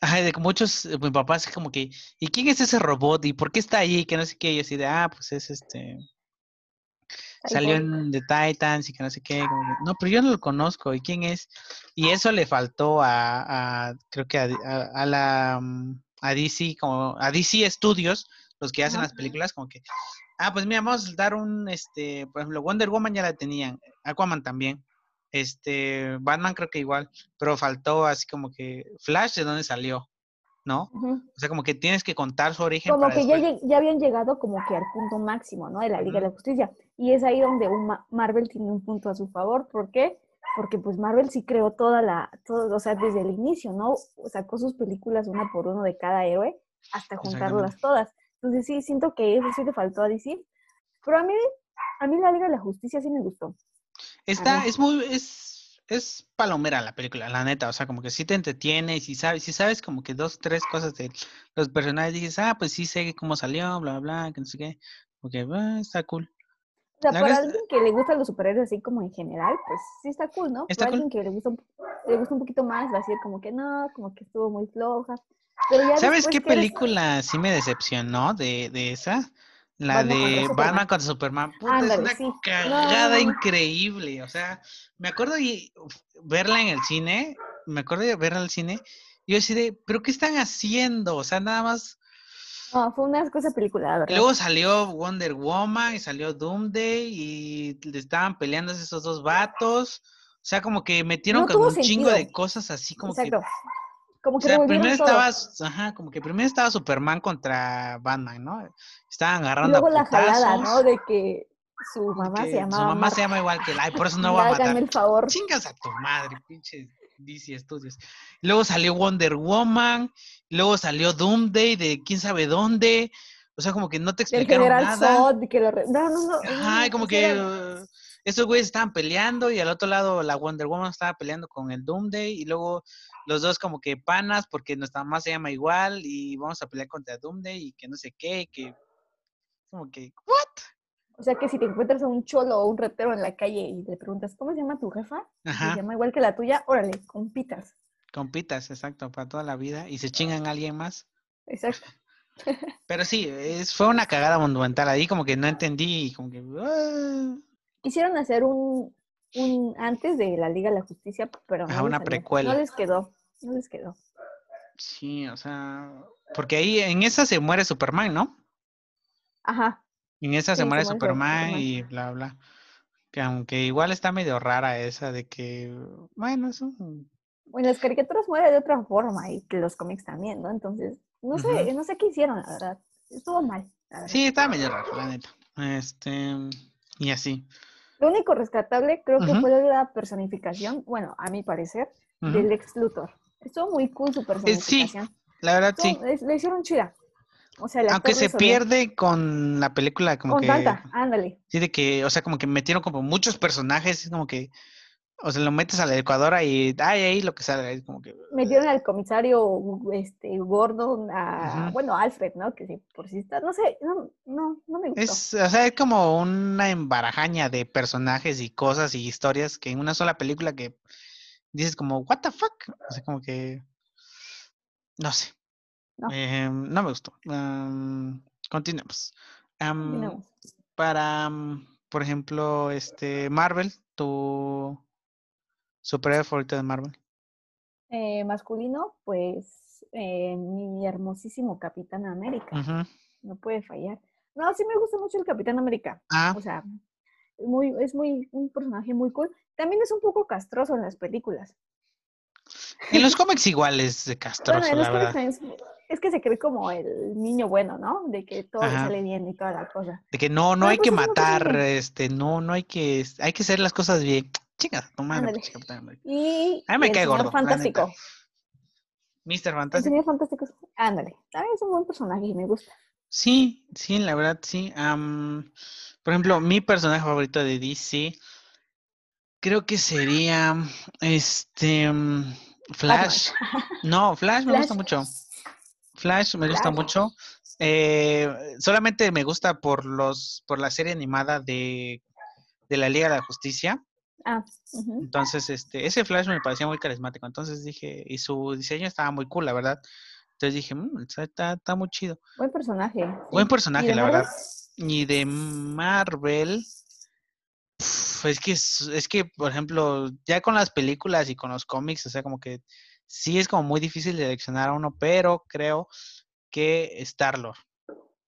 ajá, de muchos, eh, mi papá es como que, ¿y quién es ese robot? ¿Y por qué está ahí? Que no sé qué, y así de, ah, pues es este, salió en The Titans y que no sé qué, no, pero yo no lo conozco, ¿y quién es? Y eso le faltó a, a- creo que a, a- a la, mm, a DC, como, a DC Studios, los que hacen Ajá. las películas, como que, ah, pues mira, vamos a dar un, este, por ejemplo, Wonder Woman ya la tenían, Aquaman también, este, Batman creo que igual, pero faltó así como que, Flash, ¿de dónde salió? ¿No? O sea, como que tienes que contar su origen Como para que ya, ya habían llegado como que al punto máximo, ¿no? De la Liga de la Justicia. Y es ahí donde un Ma- Marvel tiene un punto a su favor. ¿Por qué? Porque pues Marvel sí creó toda la, todo, o sea, desde el inicio, ¿no? Sacó sus películas una por uno de cada héroe hasta juntarlas todas. Entonces sí, siento que eso sí le faltó a DC. Pero a mí, a mí la Liga de la Justicia sí me gustó. Está, es muy, es, es palomera la película, la neta, o sea, como que sí te entretiene y si sabes, si sabes como que dos, tres cosas de los personajes, dices, ah, pues sí sé cómo salió, bla, bla, bla, que no sé qué, Porque ah, está cool. O sea, para alguien que le gustan los superhéroes así como en general, pues sí está cool, ¿no? Está para cool. alguien que le gusta, un, le gusta un poquito más, va a decir como que no, como que estuvo muy floja. Pero ya ¿Sabes qué que eres- película sí me decepcionó de, de esa? La Batman contra de Superman. Batman contra Superman. Puta, Ándale, es una sí. Cagada no, increíble. O sea, me acuerdo y verla en el cine, me acuerdo de verla en el cine, y yo así de, ¿pero qué están haciendo? O sea, nada más. No, fue una película, Y verdad. luego salió Wonder Woman y salió Doomsday y le estaban peleando esos dos vatos. O sea, como que metieron No como tuvo un chingo de cosas así como que. Como o que sea, revolvieron primero todo. estaba, ajá, como que primero estaba Superman contra Batman, ¿no? Estaban agarrando luego a la jalada, ¿no? De que su mamá se su llamaba mamá Marta. se llama igual que él. Ay, por eso no va a matar. el favor. Chingas a tu madre, pinche DC Studios. Luego salió Wonder Woman, luego salió Doomsday de quién sabe dónde. O sea, como que no te El explicaron general nada. Zod, que lo... re- No, no, no. Ajá, como que uh, estos güeyes estaban peleando y al otro lado la Wonder Woman estaba peleando con el Doomsday y luego los dos como que panas porque nuestra mamá se llama igual y vamos a pelear contra Doomsday y que no sé qué, y que como que ¿what? O sea que si te encuentras a un cholo o un retero en la calle y le preguntas, ¿cómo se llama tu jefa? Y Se Ajá, llama igual que la tuya, órale, compitas. Compitas, exacto, para toda la vida y se chingan a alguien más. Exacto. Pero sí, es, fue una cagada monumental ahí, como que no entendí, y como que ah, Quisieron hacer un, un antes de la Liga de la Justicia, pero no una salió. precuela. No les quedó, no les quedó. sí, o sea, porque ahí en esa se muere Superman, ¿no? Ajá. En esa se Sí, se muere muere Superman Superman. y bla, bla. Que aunque igual está medio rara esa de que, bueno, es un... Bueno, las caricaturas muere de otra forma y que los cómics también, ¿no? Entonces, no sé, no sé qué hicieron, la verdad. Estuvo mal. Sí, está medio raro, la neta. Este, y así. Lo único rescatable creo que fue la personificación, bueno, a mi parecer, del Lex Luthor. Estuvo muy cool su Eh, sí, personificación. la verdad sí. Estuvo- le, le hicieron chida. O sea, Aunque se pierde con la película, como Con que... tanta, ándale. Sí, de que, o sea, como que metieron como muchos personajes, es como que, o sea, lo metes a la licuadora y, ay, ahí lo que sale, es como que, Metieron al comisario este, Gordon, a, bueno, Alfred, ¿no? Que sí, por si está, no sé, no, no, no me gustó. es, o sea, es como una embarajaña de personajes y cosas y historias que en una sola película que dices como, what the fuck, o sea, como que, no sé, No. Eh, no me gustó. Am, continuemos. Am, Continuemos. para, am, por ejemplo, este, Marvel, tu superhéroe favorito de Marvel. Eh, masculino, pues eh, mi hermosísimo Capitán América. No puede fallar. No, sí me gusta mucho el Capitán América. Ah, O sea, muy, es muy, un personaje muy cool. También es un poco castroso en las películas. En los cómics igual es de Bueno, la verdad. también es, es que se cree como el niño bueno, ¿no? De que todo Ajá. sale bien y toda la cosa. De que no, no Pero hay que pues matar, este, no, no hay que, hay que hacer las cosas bien. Chinga, Capitán América. Y, A mí me el cae señor gordo, fantástico. Mr. El Fantástico. señor fantástico. es- Ándale. También es un buen personaje y me gusta. Sí, sí, la verdad, sí. Por ejemplo, mi personaje favorito de DC, creo que sería este Flash. No, Flash me gusta mucho. Flash me gusta Flash. mucho. Eh, solamente me gusta por los, por la serie animada de, de la Liga de la Justicia. Ah. Entonces, este, ese Flash me parecía muy carismático. Entonces dije, y su diseño estaba muy cool, la verdad. Entonces dije, "Mm, está, está, está muy chido. buen personaje. Buen sí. ¿Y personaje, la verdad. Y de Marvel, es que, es, que, por ejemplo, ya con las películas y con los cómics, o sea, como que sí es como muy difícil seleccionar a uno, pero creo que Star-Lord.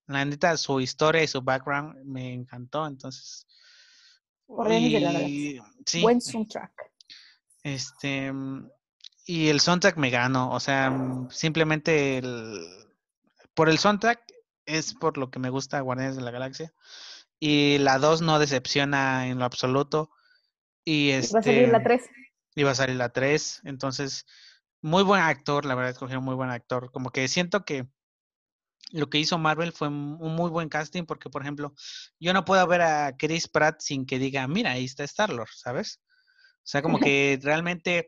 La neta, su historia y su background me encantó, entonces. De la y sí, Buen soundtrack. este, mm, y el soundtrack me ganó, o sea, mm, simplemente el, por el soundtrack es por lo que me gusta Guardianes de la Galaxia. Y la 2 no decepciona en lo absoluto. Y Y va a salir la este, 3. y va a salir la 3, entonces, muy buen actor, la verdad, escogieron muy buen actor. Como que siento que lo que hizo Marvel fue un un muy buen casting, porque, por ejemplo, yo no puedo ver a Chris Pratt sin que diga, mira, ahí está Star-Lord, ¿sabes? O sea, como que realmente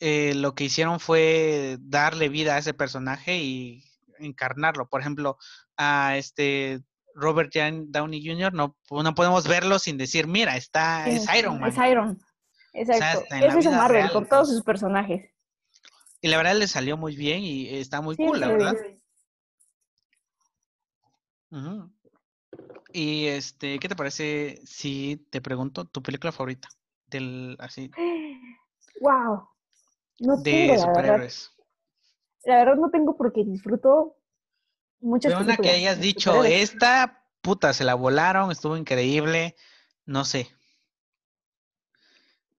eh, lo que hicieron fue darle vida a ese personaje y encarnarlo. Por ejemplo, a este Robert Jan Downey Jr., no, no podemos verlo sin decir, mira, está, Sí, es Iron Man. Es Iron. Exacto. la es eso vida Marvel, real, con todos pues. sus personajes. Y la verdad le salió muy bien y está muy Sí, cool, la verdad. Y este, ¿qué te parece si te pregunto tu película favorita? Del, así, Wow. No de tengo, la verdad. superhéroes. La verdad no tengo porque disfruto muchas Pero una que hayas dicho, esta puta, se la volaron, estuvo increíble, no sé.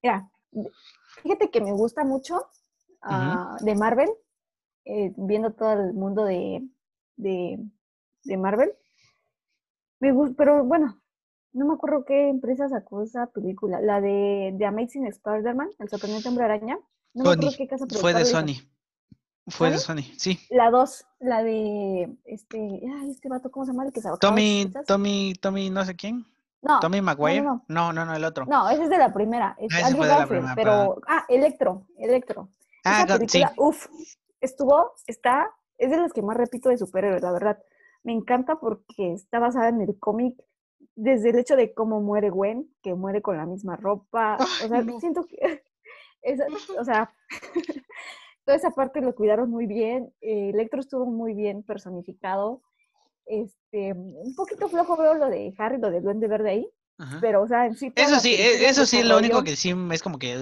Mira, fíjate que me gusta mucho ah, de Marvel, eh, viendo todo el mundo de, de, de Marvel. Me gusta, pero bueno, no me acuerdo qué empresa sacó esa película. La de, de Amazing Spider-Man, El sorprendente hombre araña. No me acuerdo Sony, qué casa fue de productora Sony. Fue de Sony, sí. La 2, la de este, ay, este vato, ¿cómo se llama? El que sacaba Tommy. Tommy, Tommy, no sé quién. No, Tommy Maguire. no. No, no, no, el otro. No, ese es de la primera. Es Ah, fue de la primera, pero. Ah, Electro, Electro. Ah, Esa go- sí. película, uff, estuvo, está, es de las que más repito de superhéroes, la verdad. Me encanta porque está basada en el cómic, desde el hecho de cómo muere Gwen, que muere con la misma ropa. Ay, o sea, no. siento que. esa- o sea, toda esa parte lo cuidaron muy bien. eh, Electro estuvo muy bien personificado. Este, un poquito flojo veo lo de Harry, lo del Duende Verde ahí, Ajá. pero, o sea, en sí. Eso sí, e- eso sí lo único que sí es como que.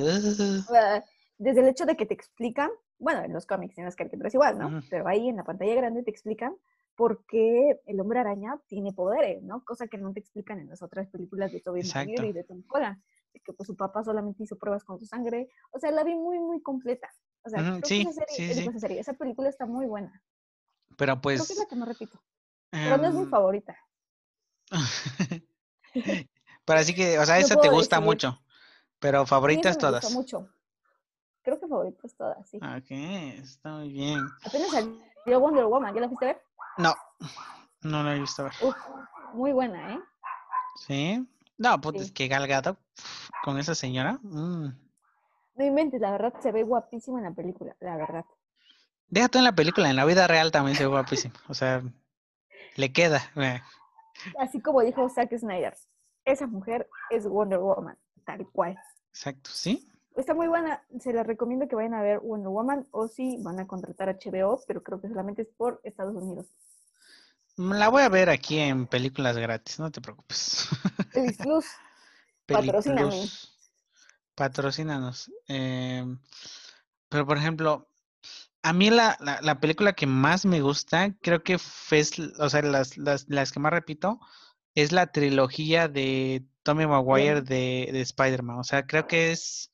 desde el hecho de que te explican, bueno, en los cómics, en las caricaturas igual, ¿no? Pero ahí en la pantalla grande te explican por qué el hombre araña tiene poderes, ¿no? Cosa que no te explican en las otras películas de Tobey. Maguire y de Tom Holland, que pues su papá solamente hizo pruebas con su sangre, o sea, la vi muy, muy completa. O sea, creo sí, que esa serie, sí, digo, sí. esa serie, esa película está muy buena. Pero Creo que es pues. la que no repito, pero no es mi em, favorita. Pero así que, o sea, No esa te gusta decidir. mucho. Pero favoritas me gusta todas. mucho. Creo que favoritas todas, sí. Ok, está muy bien. Apenas salió Wonder Woman, ¿ya la fuiste a ver? No, no lo he visto ver. Uf, muy buena, ¿eh? ¿Sí? No, pues es Sí. que Gal Gadot, con esa señora. mm. No inventes, la verdad se ve guapísima en la película, la verdad. Déjate en la película, en la vida real también se ve guapísimo. O sea, le queda. eh. Así como dijo Zack Snyder, esa mujer es Wonder Woman, tal cual. Exacto, ¿sí? Está muy buena, se la recomiendo que vayan a ver Wonder Woman o si van a contratar HBO, pero creo que solamente es por Estados Unidos. Mm, La voy a ver aquí en películas gratis, no te preocupes. Pelis Plus, Patrocíname. Patrocínanos. Eh, pero, por ejemplo, a mí la, la, la película que más me gusta, creo que fue, es- o sea, las, las, las que más repito, es la trilogía de Tommy Maguire de, de Spider-Man. O sea, creo que es,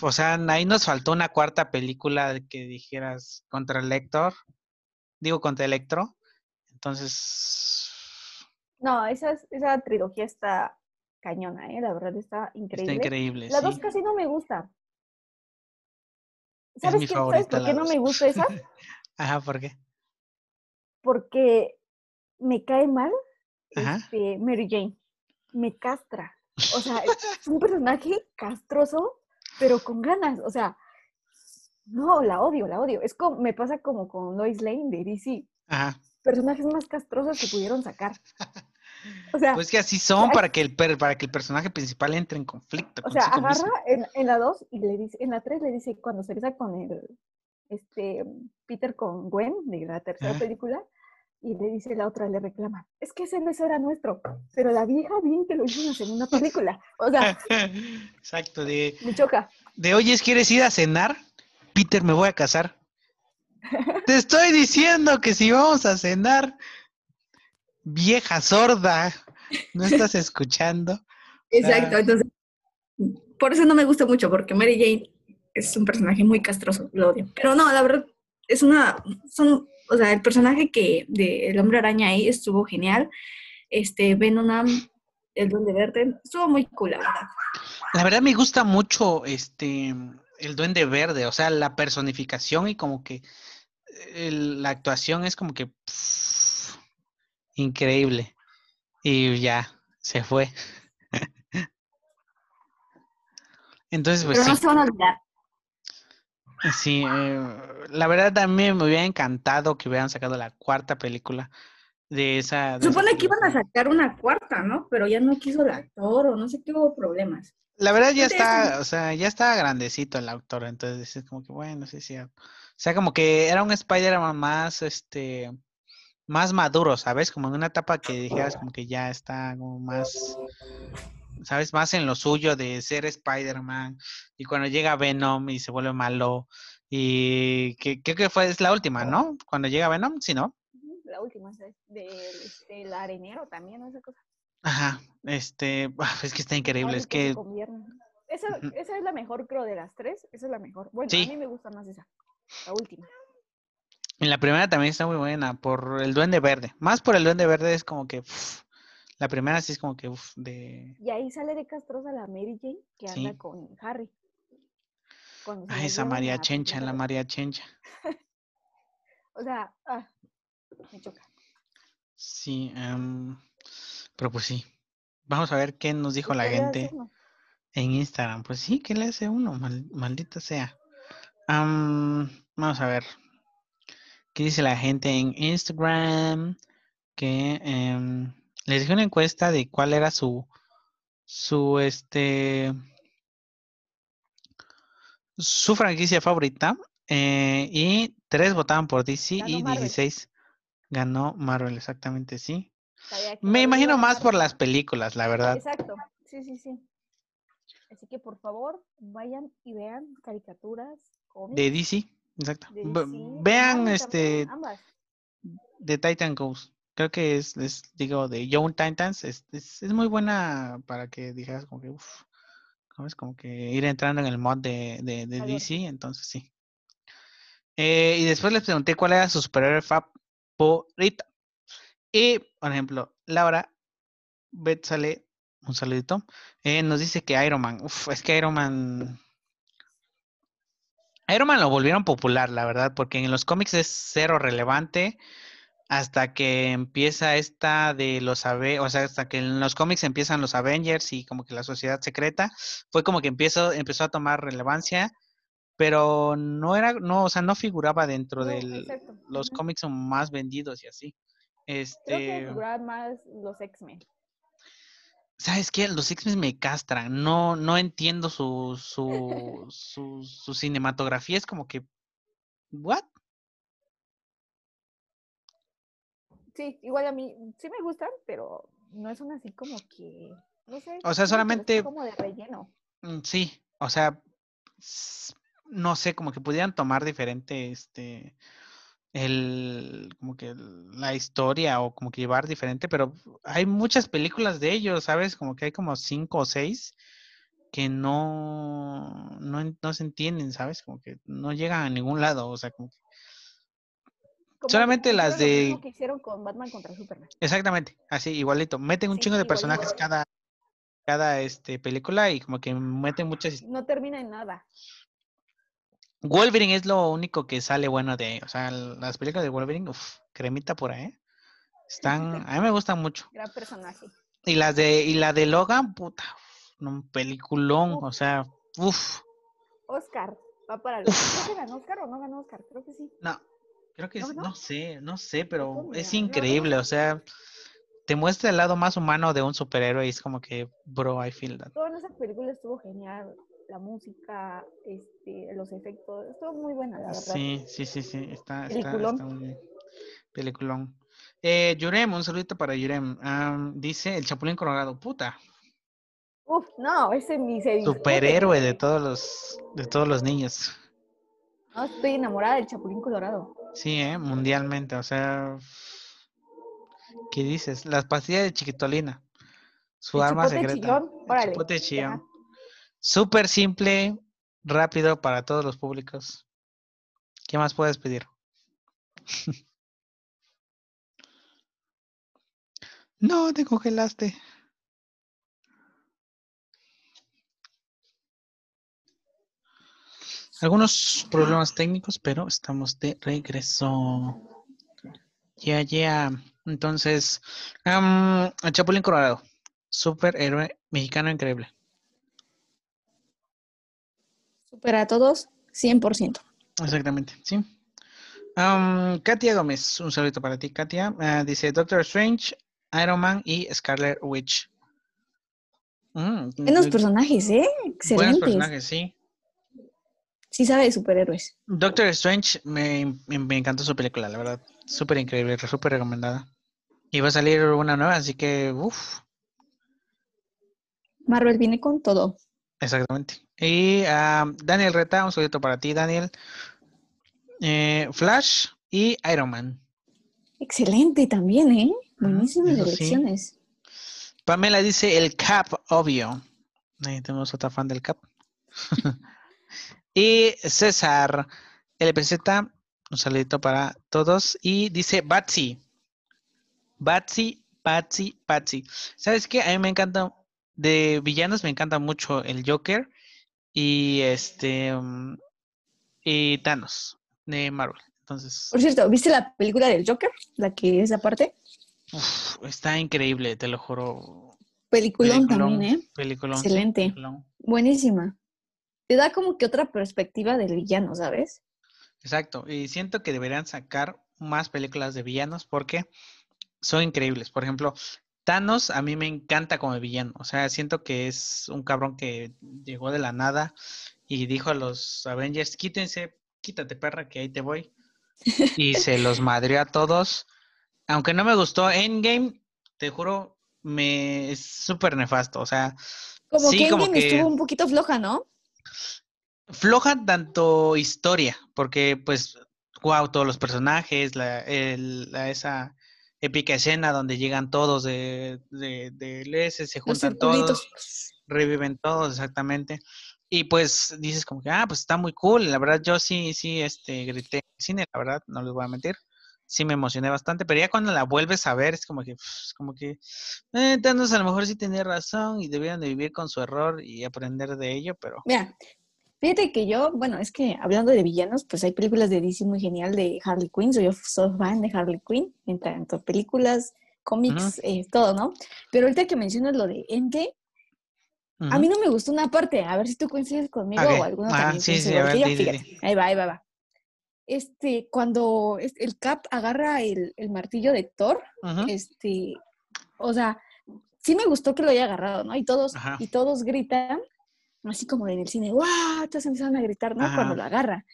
o sea, ahí nos faltó una cuarta película que dijeras contra Elector, digo contra Electro. Entonces, no, esa, es- esa trilogía está cañona, ¿eh? la verdad está está increíble. increíble. La sí. dos casi no me gusta. Es ¿Sabes, qué- ¿Sabes por qué no me gusta esa? Ajá, ¿por qué? Porque me cae mal Ajá. este, Mary Jane. Me castra. O sea, es un personaje castroso, pero con ganas. O sea, no, la odio, la odio. Es como, me pasa como con Lois Lane de DC. Ajá. Personajes más castrosos que pudieron sacar. O sea, Pues que así son para que el per- para que el personaje principal entre en conflicto o sea, agarra en, en la 2 y le dice, en la 3 le dice, cuando se besa con el este Peter con Gwen de la tercera película, y le dice la otra, le reclama, es que ese beso era nuestro, pero la vieja bien que lo hizo en la segunda película. O sea, Exacto, de, me choca. de oye, ¿quieres ir a cenar? Peter, me voy a casar. Te estoy diciendo que si vamos a cenar, vieja sorda, ¿no estás escuchando? Exacto, Ah. entonces, por eso no me gusta mucho, porque Mary Jane es un personaje muy castroso, lo odio. Pero no, la verdad, es una, son, o sea, el personaje que de El Hombre Araña ahí estuvo genial. Este, Venom, el Duende Verde, estuvo muy cool, la verdad. La verdad me gusta mucho este el Duende Verde, o sea, la personificación y como que el- la actuación es como que pff, increíble. Y ya, se fue. Entonces, pues Pero no sí, se van a olvidar. sí, eh, la verdad también me hubiera encantado que hubieran sacado la cuarta película de esa. de Se esa supone que iban a sacar una cuarta, ¿no? Pero ya no quiso el actor o no sé qué hubo problemas. La verdad ya está, o sea, ya está grandecito el autor, entonces es como que bueno, sí, sí. O sea, como que era un Spider-Man más, este, más maduro, ¿sabes? Como en una etapa que dijeras como que ya está como más, ¿sabes? Más en lo suyo de ser Spider-Man y cuando llega Venom y se vuelve malo y que creo que fue, es la última, ¿no? Cuando llega Venom, sí, ¿no? La última, ¿sabes? Del este, el arenero también, ¿no? esa cosa. Ajá, este, es que está increíble, es que. Esa, esa es la mejor, creo, de las tres. Esa es la mejor. Bueno, Sí. a mí me gusta más esa. La última. En la primera también está muy buena por el Duende Verde. Más por el Duende Verde es como que uf, la primera sí es como que uf, de Y ahí sale de castrosa la Mary Jane que anda Sí. con Harry. Ay, la esa María Chencha, la María Chencha. O sea, ah, me choca. Sí, em, pero pues sí. Vamos a ver qué nos dijo la ¿qué le hace gente en Instagram. Pues sí, ¿qué le hace uno? Mal- maldita sea. Am, vamos a ver. ¿Qué dice la gente en Instagram? Que em, les dije una encuesta de cuál era su su este su franquicia favorita eh, y tres votaban por DC Ganó y Marvel. 16 ganó Marvel, exactamente, sí. Me imagino más por las películas, la verdad. Exacto, sí, sí, sí. Así que por favor, vayan y vean caricaturas, cómics. De DC, exacto. Vean este de Titan Ghost. Creo que es, es, digo, de Young Titans. Es, es, es muy buena para que dijeras como que, uff, ¿sabes? Como que ir entrando en el mod de, de. DC, entonces sí. Eh, y después les pregunté cuál era su superhéroe favorito. Y, por ejemplo, Laura Bet sale, un saludito, eh, nos dice que Iron Man, uf, es que Iron Man... Iron Man lo volvieron popular, la verdad, porque en los cómics es cero relevante hasta que empieza esta de los o sea, hasta que en los cómics empiezan los Avengers y como que la sociedad secreta, fue como que empezó, empezó a tomar relevancia, pero no era, no, o sea, no figuraba dentro No, de los cómics más vendidos y así. Creo que Este, figuraban más los X-Men. ¿Sabes qué? Los X-Men me castran, no, no entiendo su, su, su, su cinematografía, es como que, ¿what? Sí, igual a mí sí me gustan, pero no es una así como que, no sé. O sea, solamente- como de relleno. Mm, Sí, o sea, no sé, como que pudieran tomar diferente, este, el, como que la historia o como que llevar diferente, pero hay muchas películas de ellos, ¿sabes? Como que hay como cinco o seis que no, no, no se entienden, ¿sabes? Como que no llegan a ningún lado, o sea, como que- Como que Solamente las hicieron lo de- mismo que hicieron con Batman contra Superman. exactamente, así, igualito, meten un Sí, chingo de igualito. personajes cada, cada, este, película y como que meten muchas No termina en nada. Wolverine es lo único que sale bueno de, o sea, las películas de Wolverine, uff, cremita por ahí. Están, a mí me gustan mucho. Gran personaje. Y las de, y la de Logan, puta, un peliculón, Uf. o sea, uff, Oscar. Va para los. Creo que ganó Oscar o no ganó Oscar. Creo que sí. no, creo que, ¿No es- no sé, no sé, pero es increíble, no o sea, te muestra el lado más humano de un superhéroe y es como que, bro, I feel that. Toda esa película estuvo genial. La música, este, los efectos. Estuvo muy buena, la verdad. Sí, sí, sí, sí, está, está, Peliculón. está muy bien. Peliculón. Eh, Yurem, un saludito para Yurem. Am, dice el Chapulín Colorado, puta. Uf, no, ese se discute. superhéroe de todos los de todos los niños. No, estoy enamorada del Chapulín Colorado. Sí, ¿eh? mundialmente, o sea, ¿qué dices? Las pastillas de Chiquitolina, su El arma secreta. chillón, el órale, chupote ya. Súper simple, rápido para todos los públicos. ¿Qué más puedes pedir? no, te congelaste. Algunos problemas técnicos, pero estamos de regreso. Ya, ya. Entonces, el Chapulín Colorado, superhéroe mexicano increíble. Supera a todos 100%. Exactamente, sí. Um, Katia Gómez, un saludito para ti, Katia. Ah, dice Doctor Strange, Iron Man y Scarlet Witch. Mm, Buenos muy- personajes, ¿eh? buenos Excelentes. personajes, sí. Sí sabe de superhéroes. Doctor Strange, me, me- me encantó su película, la verdad. Súper increíble, súper recomendada. Y va a salir una nueva, así que, uff, Marvel viene con todo. exactamente. Y ah, Daniel Reta, un saludito para ti, Daniel. Eh, Flash y Iron Man. Excelente también, ¿eh? Buenísimas eso sí. elecciones. Pamela dice el Cap, obvio. Ahí tenemos otra fan del Cap. y César, LPZ, un saludito para todos. Y dice Batsy. Batsy, Batsy, Batsy. ¿Sabes qué? A mí me encanta, de villanos me encanta mucho el Joker y este mm, y Thanos de Marvel. Entonces, Por cierto, ¿viste la película del Joker? La que es aparte. uf, está increíble, te lo juro. Peliculón Peliculón, también, ¿eh? peliculón, Excelente. peliculón. Buenísima. Te da como que otra perspectiva del villano, ¿sabes? Exacto, y siento que deberían sacar más películas de villanos porque son increíbles. Por ejemplo, Thanos a mí me encanta como villano, o sea, siento que es un cabrón que llegó de la nada y dijo a los Avengers, quítense, quítate perra, que ahí te voy. Y se los madrió a todos. Aunque no me gustó Endgame, te juro, me es súper nefasto, o sea, Como Sí, que como Endgame que- estuvo un poquito floja, ¿no? floja tanto historia, porque pues, wow, todos los personajes, la, el- la- esa épica escena donde llegan todos de, de, del S, se juntan todos, reviven todos, exactamente. Y pues dices como que, ah, pues está muy cool. La verdad, yo sí, sí, este, grité en el cine, la verdad, no les voy a mentir. Sí me emocioné bastante, pero ya cuando la vuelves a ver, es como que, pues, como que, eh, Thanos a lo mejor sí tenía razón y debieron de vivir con su error y aprender de ello, pero... Mira, fíjate que yo, bueno, es que hablando de villanos, pues hay películas de DC muy genial de Harley Quinn. Soy, yo soy fan de Harley Quinn, en tanto películas, cómics, eh, todo, ¿no? Pero ahorita que mencionas lo de Endgame, a ujú. mí no me gustó una parte, a ver si tú coincides conmigo Ok. o alguno Ah, también sí, sí, a ver, yo, ahí va, ahí va, va. Este, cuando el Cap agarra el, el martillo de Thor, Ujú. este, o sea, sí me gustó que lo haya agarrado, ¿no? Y todos, Ajá. y todos gritan, así como en el cine, ¡guau! Todos empezaron a gritar, ¿no? Ajá. Cuando lo agarra.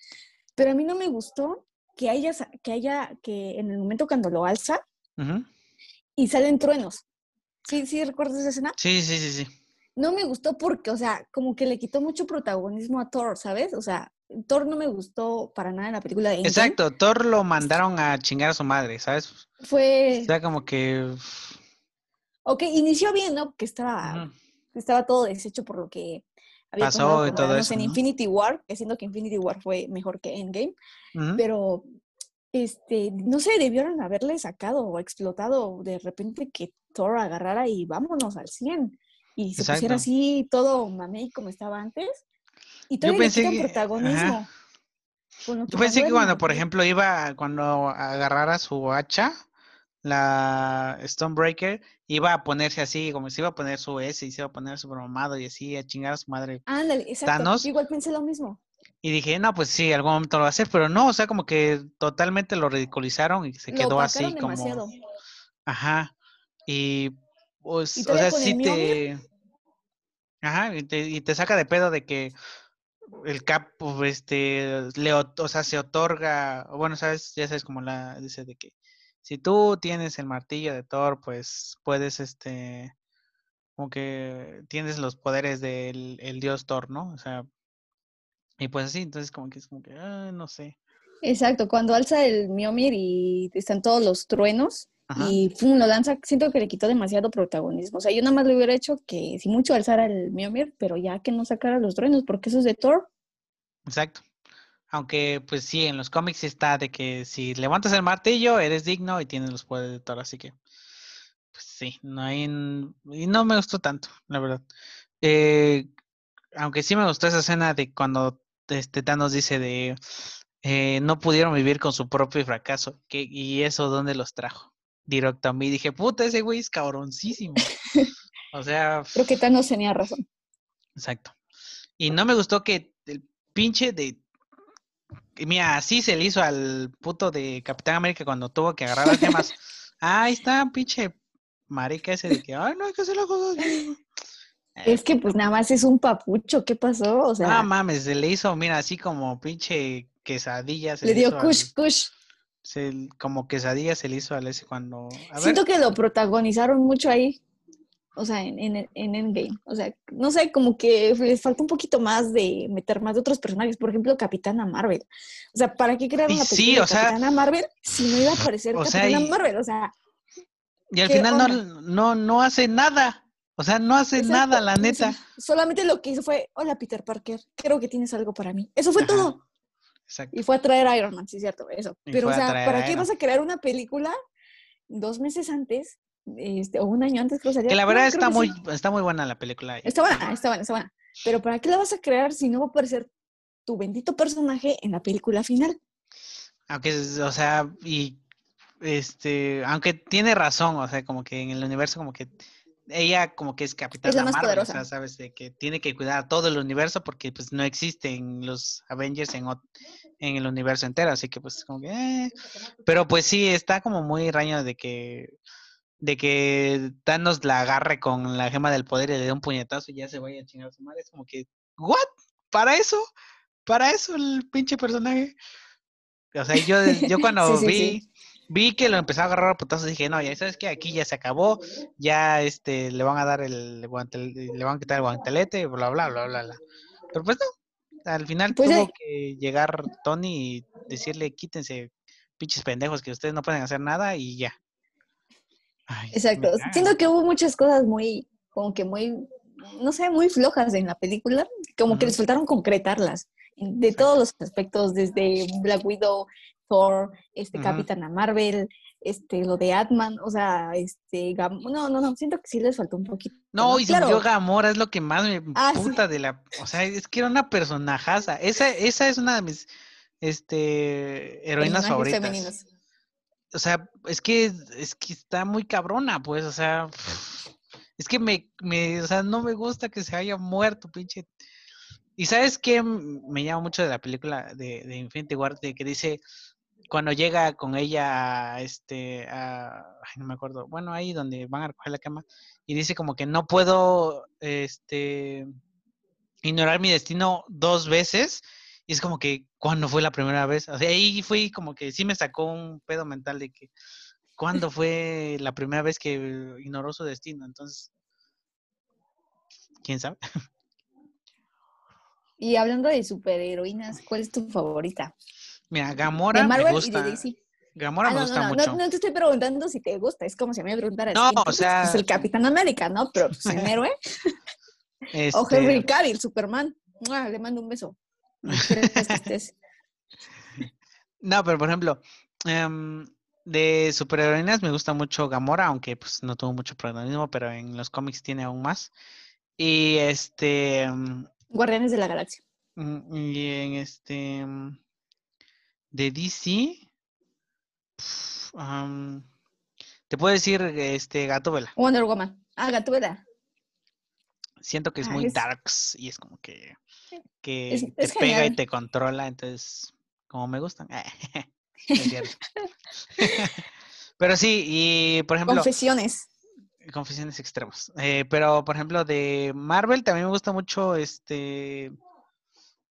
Pero a mí no me gustó que haya, que haya, que en el momento cuando lo alza Ujú. y salen truenos. ¿Sí, sí recuerdas esa escena? Sí, sí, sí, sí. No me gustó porque, o sea, como que le quitó mucho protagonismo a Thor, ¿sabes? O sea, Thor no me gustó para nada en la película de Endgame. Exacto, Thor lo mandaron a chingar a su madre, ¿sabes? Fue, O sea, como que... ok, inició bien, ¿no? Que estaba, ujú, estaba todo deshecho por lo que había Pasó y todo eso, en ¿no? Infinity War, siendo que Infinity War fue mejor que Endgame, pero este, no sé, debieron haberle sacado o explotado de repente que Thor agarrara y vámonos al 100 y se pusiera así todo mamey como estaba antes y quitan que- protagonismo. Yo pensé que cuando, por ejemplo, iba, cuando agarrara su hacha, la Stonebreaker, iba a ponerse así, como se iba a poner su S y se iba a poner su mamado y así, a chingar a su madre. Ándale, exacto. Thanos. Igual pensé lo mismo. Y dije, no, pues sí, algún momento lo va a hacer, pero no, o sea, como que totalmente lo ridiculizaron y se Lo quedó así como... demasiado. Ajá. Y pues, Y o sea, sí te. Ajá, y te, y te saca de pedo de que el cap, pues, este, le, o sea, se otorga, bueno, sabes, ya sabes como la dice de que si tú tienes el martillo de Thor, pues puedes, este, como que tienes los poderes del el dios Thor, ¿no? O sea, y pues así, entonces como que es como que, ah, no sé. Exacto, cuando alza el Mjolnir y están todos los truenos Ajá. y pum, lo lanza, siento que le quitó demasiado protagonismo. O sea, yo nada más le hubiera hecho que si mucho alzara el Mjolnir, pero ya que no sacara los truenos, porque eso es de Thor. Exacto. Aunque, pues sí, en los cómics está de que si levantas el martillo, eres digno y tienes los poderes de Thor, así que, pues sí, no hay... Y no me gustó tanto, la verdad. Eh, aunque sí me gustó esa escena de cuando este Thanos dice de eh, no pudieron vivir con su propio fracaso, que, y eso dónde los trajo. Directo a mí, dije, puta, ese güey es cabroncísimo. O sea, Creo que Thanos tenía razón. Exacto. Y no me gustó que el pinche de mira, así se le hizo al puto de Capitán América cuando tuvo que agarrar las gemas. Ahí está, pinche marica ese de que, ay, no hay que hacer las cosas bien". Es que pues nada más es un papucho, ¿qué pasó? O sea, Ah, mames, se le hizo, mira, así como pinche quesadilla. se le dio hizo kush al- kush. se- como quesadilla se le hizo al ese cuando. A ver, Siento que lo protagonizaron mucho ahí. O sea, en, en, en Endgame. O sea, no sé, como que les falta un poquito más de meter más de otros personajes. Por ejemplo, Capitana Marvel. O sea, ¿para qué crear una sí, película o de sea, Capitana Marvel si no iba a aparecer o sea, Capitana y- Marvel? O sea, y al ¿qué final no, onda? no, no hace nada. O sea, no hace exacto, nada, la neta. solamente lo que hizo fue, hola Peter Parker, creo que tienes algo para mí. Eso fue Ajá. todo. Exacto. Y fue a traer a Iron Man, sí, cierto, eso. Y Pero, o sea, ¿para qué vas a crear una película dos meses antes? Este, o un año antes creo que la verdad está muy, sí. está muy buena la película. Está buena, está buena, está buena. Pero ¿para qué la vas a crear si no va a aparecer tu bendito personaje en la película final? Aunque, es- o sea, y este, aunque tiene razón, o sea, como que en el universo, como que ella como que es capitana más Marvel, o sea, poderosa. sabes, de que tiene que cuidar a todo el universo porque pues no existen los Avengers en, en el universo entero, así que pues como que, eh. pero pues sí, está como muy raño de que, de que Thanos la agarre con la gema del poder y le dé un puñetazo y ya se vaya a chingar a su madre, es como que, ¿what? ¿Para eso? ¿Para eso el pinche personaje? O sea, yo, yo cuando Sí, sí, vi, sí. vi que lo empezaba a agarrar a putazos, dije, no, ya sabes que aquí ya se acabó, ya este le van a dar el guantel- le van a quitar el guantelete, bla bla bla bla bla. Pero pues no, al final Pues, tuvo eh. que llegar Tony y decirle, quítense, pinches pendejos, que ustedes no pueden hacer nada y ya. Ay, Exacto. Siento que hubo muchas cosas muy, como que muy, no sé, muy flojas en la película, como que les faltaron concretarlas de Exacto. todos los aspectos, desde Black Widow, Thor, este. Capitana Marvel, este, lo de Atman, o sea, este, Gam- no, no, no, siento que sí les faltó un poquito. No, y claro, Gamora, es lo que más me Ah, sí. puta de la. O sea, es que era una personajaza. Esa, esa es una de mis este heroínas personajes favoritas. femeninos. O sea, es que es que está muy cabrona, pues, o sea, es que me, me, o sea, no me gusta que se haya muerto, pinche. Y sabes qué me llama mucho de la película de, de Infinity War, de que dice cuando llega con ella a este, no me acuerdo, bueno, ahí donde van a recoger la cama, y dice como que no puedo, este, ignorar mi destino dos veces, y es como que, ¿cuándo fue la primera vez? O sea, ahí fui como que sí me sacó un pedo mental de que, ¿cuándo fue la primera vez que ignoró su destino? Entonces, ¿quién sabe? Y hablando de superheroínas, ¿cuál es tu favorita? Mira, Gamora de me y gusta. de DC. Gamora Ah, me no, gusta no, no, mucho. no, no te estoy preguntando si te gusta, es como si me preguntaras. No, ¿quién te o sea- Pues el Capitán América, ¿no? Pero pues un héroe. O Este, Henry Cavill, Superman. ¡Mua! Le mando un beso. Que estés. No, pero por ejemplo, em, de superheroínas me gusta mucho Gamora, aunque pues no tuvo mucho protagonismo, pero en los cómics tiene aún más. Y este, em, Guardianes de la Galaxia. mm, y en este, em, de DC, te puedo decir, este, Gatúbela. Wonder Woman. Ah, Gatúbela. Siento que es Ah, muy es- darks y es como que, que Es- te es pega y te controla, entonces, como me gustan. Pero sí, y por ejemplo, Confesiones. confesiones extremas. Eh, pero, por ejemplo, de Marvel también me gusta mucho este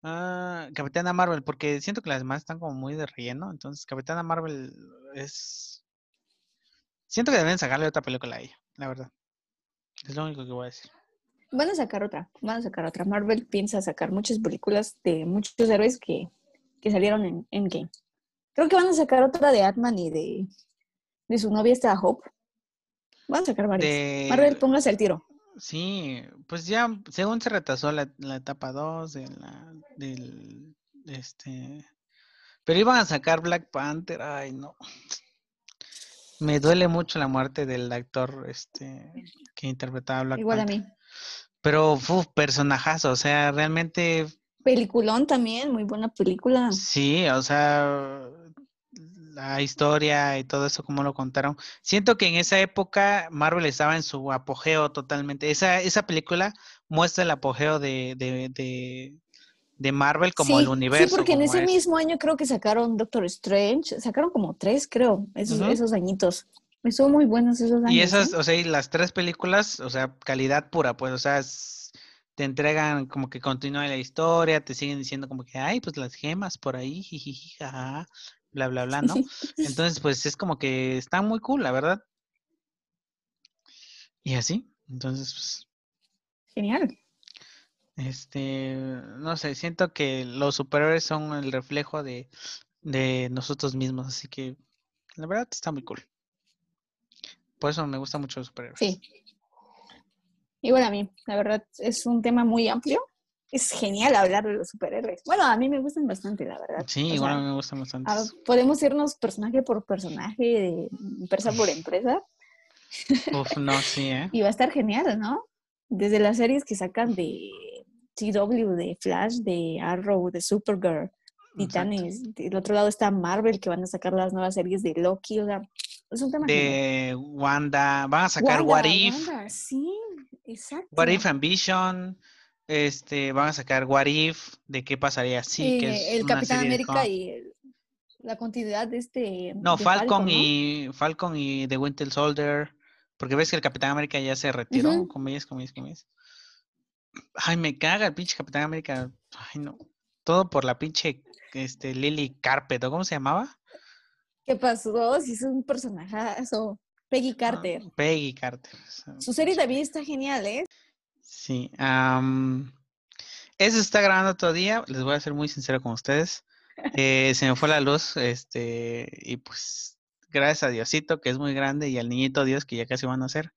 ah, Capitana Marvel, porque siento que las demás están como muy de relleno. Entonces, Capitana Marvel es. Siento que deben sacarle otra película a ella, la verdad. Es lo único que voy a decir. Van a sacar otra. Van a sacar otra. Marvel piensa sacar muchas películas de muchos héroes que, que salieron en Endgame. Creo que van a sacar otra de Atman y de, de su novia esta Hope. Van a sacar varias. De- Marvel, póngase al tiro. Sí, pues ya, según se retrasó la, la etapa 2 de la, del, este, pero iban a sacar Black Panther, ay no, me duele mucho la muerte del actor, este, que interpretaba a Black Igual a mí. Pero, uf, personajazo, o sea, realmente, Peliculón también, muy buena película. sí, o sea, la historia y todo eso, como lo contaron, siento que en esa época Marvel estaba en su apogeo totalmente, esa, esa película muestra el apogeo de, de, de, de Marvel como sí, el universo. Sí, porque en ese es. mismo año creo que sacaron Doctor Strange, sacaron como tres, creo, esos, esos añitos. Estuvo muy buenos esos años. Y esas, ¿eh? o sea, y las tres películas, o sea, calidad pura, pues, o sea, es- te entregan como que continúa la historia, te siguen diciendo como que, ay, pues las gemas por ahí, jijiji, jajaja, bla, bla, bla, ¿no? Entonces, pues es como que está muy cool, la verdad. Y así, entonces, pues, Genial. este, no sé, siento que los superhéroes son el reflejo de, de nosotros mismos, así que la verdad está muy cool. Por eso me gustan mucho los superhéroes. Sí. Igual a mí, la verdad, es un tema muy amplio. Es genial hablar de los superhéroes. Bueno, a mí me gustan bastante, la verdad. Sí, O igual a mí me gustan bastante. ah, podemos irnos personaje por personaje, de empresa por empresa, Uf, no, sí, ¿eh? y va a estar genial, ¿no? Desde las series que sacan de CW, de Flash, de Arrow, de Supergirl, Exacto. Titanes. Del otro lado está Marvel, que van a sacar las nuevas series de Loki. O sea, es un tema genial. De Wanda, van a sacar Wanda, What If, Wanda, sí, exacto. What If and Vision, este, van a sacar What If, de qué pasaría si, que Eh, es el una Capitán serie de América cómic. y la continuidad de este. No, de Falcon ¿no? y Falcon y The Winter Soldier, porque ves que el Capitán América ya se retiró, Ujú. comillas, comillas, comillas. Ay, me caga el pinche Capitán América. Ay, no. Todo por la pinche este Lily Carpet, ¿o cómo se llamaba? ¿Qué pasó? Si es un personajazo. Peggy Ah, Carter. Peggy Carter. Su serie también está genial, ¿eh? Sí. am, eso está grabando día. Les voy a ser muy sincero con ustedes. Eh, se me fue la luz, este, y pues, gracias a Diosito, que es muy grande, y al niñito Dios, que ya casi van a hacer,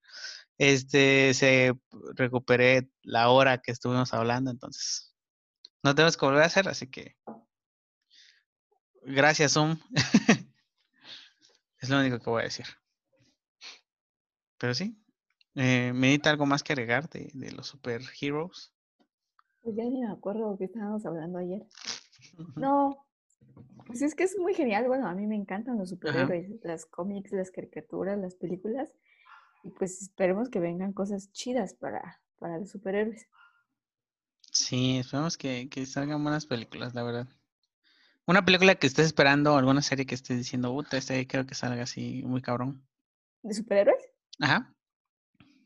este, se recuperé la hora que estuvimos hablando, entonces, no tenemos que volver a hacer, así que, gracias, Zoom. es lo único que voy a decir. Pero sí, eh, ¿medita algo más que agregar de, de los superheroes? Pues ya ni me acuerdo que estábamos hablando ayer. No, pues es que es muy genial. Bueno, a mí me encantan los superhéroes, las cómics, las caricaturas, las películas. Y pues esperemos que vengan cosas chidas para, para los superhéroes. Sí, esperemos que, que salgan buenas películas, la verdad. Una película que estés esperando, alguna serie que estés diciendo, puta, este creo que salga así muy cabrón. ¿De superhéroes? Ajá.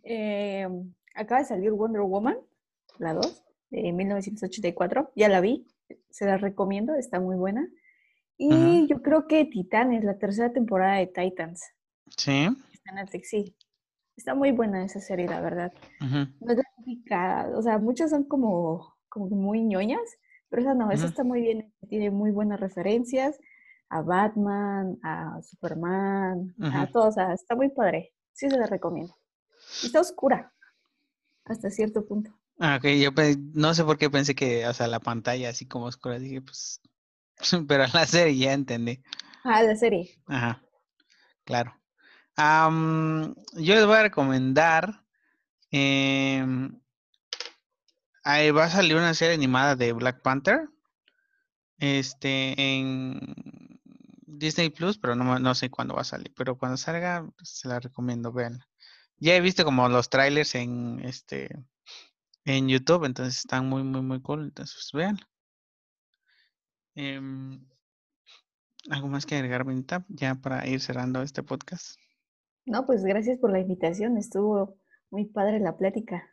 Eh, acaba de salir Wonder Woman, la 2, de 1984. Ya la vi, se la recomiendo, está muy buena. Y yo creo que Titanes, la tercera temporada de Titans, Sí. está en Netflix, sí. Está muy buena esa serie, la verdad. No es la típica, o sea, muchas son como, como muy ñoñas, pero esa no, esa Ujú. está muy bien, tiene muy buenas referencias a Batman, a Superman, a todos, o sea, está muy padre. Sí se la recomiendo. Está oscura, hasta cierto punto. Ah, ok, yo no sé por qué pensé que, o sea, la pantalla así como oscura, dije, pues, pero la serie ya entendí. Ah, la serie. Ajá, claro. Am, yo les voy a recomendar, em, ahí va a salir una serie animada de Black Panther, este, en Disney Plus, pero no, no sé cuándo va a salir, pero cuando salga, pues, se la recomiendo, vean. Ya he visto como los trailers en, este, en YouTube, entonces están muy, muy, muy cool, entonces vean. ¿Algo más que agregar, Benita, ya para ir cerrando este podcast? No, pues gracias por la invitación, estuvo muy padre la plática.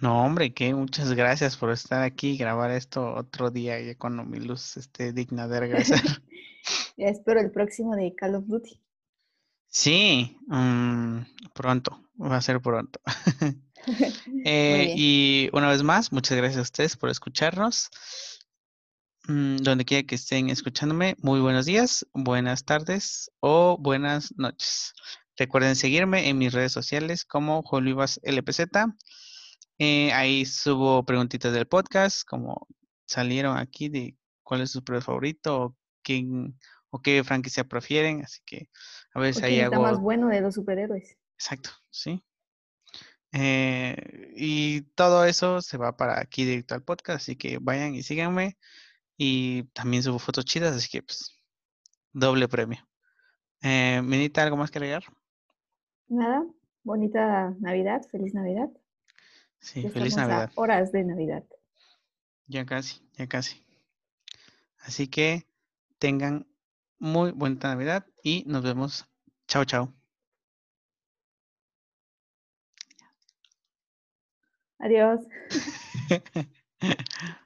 No, hombre, que muchas gracias por estar aquí y grabar esto otro día ya cuando mi luz esté digna de regresar. Ya espero el próximo de Call of Duty. sí, mm, pronto, va a ser pronto. Eh, y una vez más, muchas gracias a ustedes por escucharnos. Mm, donde quiera que estén escuchándome, muy buenos días, buenas tardes o buenas noches. Recuerden seguirme en mis redes sociales como Jolivas LPZ. Eh, ahí subo preguntitas del podcast, como salieron aquí de cuál es su superhéroe favorito o quién o qué franquicia prefieren. Así que a veces ¿O ahí está hago. más bueno de los superhéroes? Exacto, sí. Eh, y todo eso se va para aquí directo al podcast, así que vayan y síganme. Y también subo fotos chidas, así que pues doble premio. Eh, Minita, ¿algo más que agregar? Nada, bonita Navidad, feliz Navidad. Sí, Ya feliz a Navidad. horas de Navidad. Ya casi, ya casi. Así que tengan muy buena Navidad y nos vemos. Chao, chao. Adiós.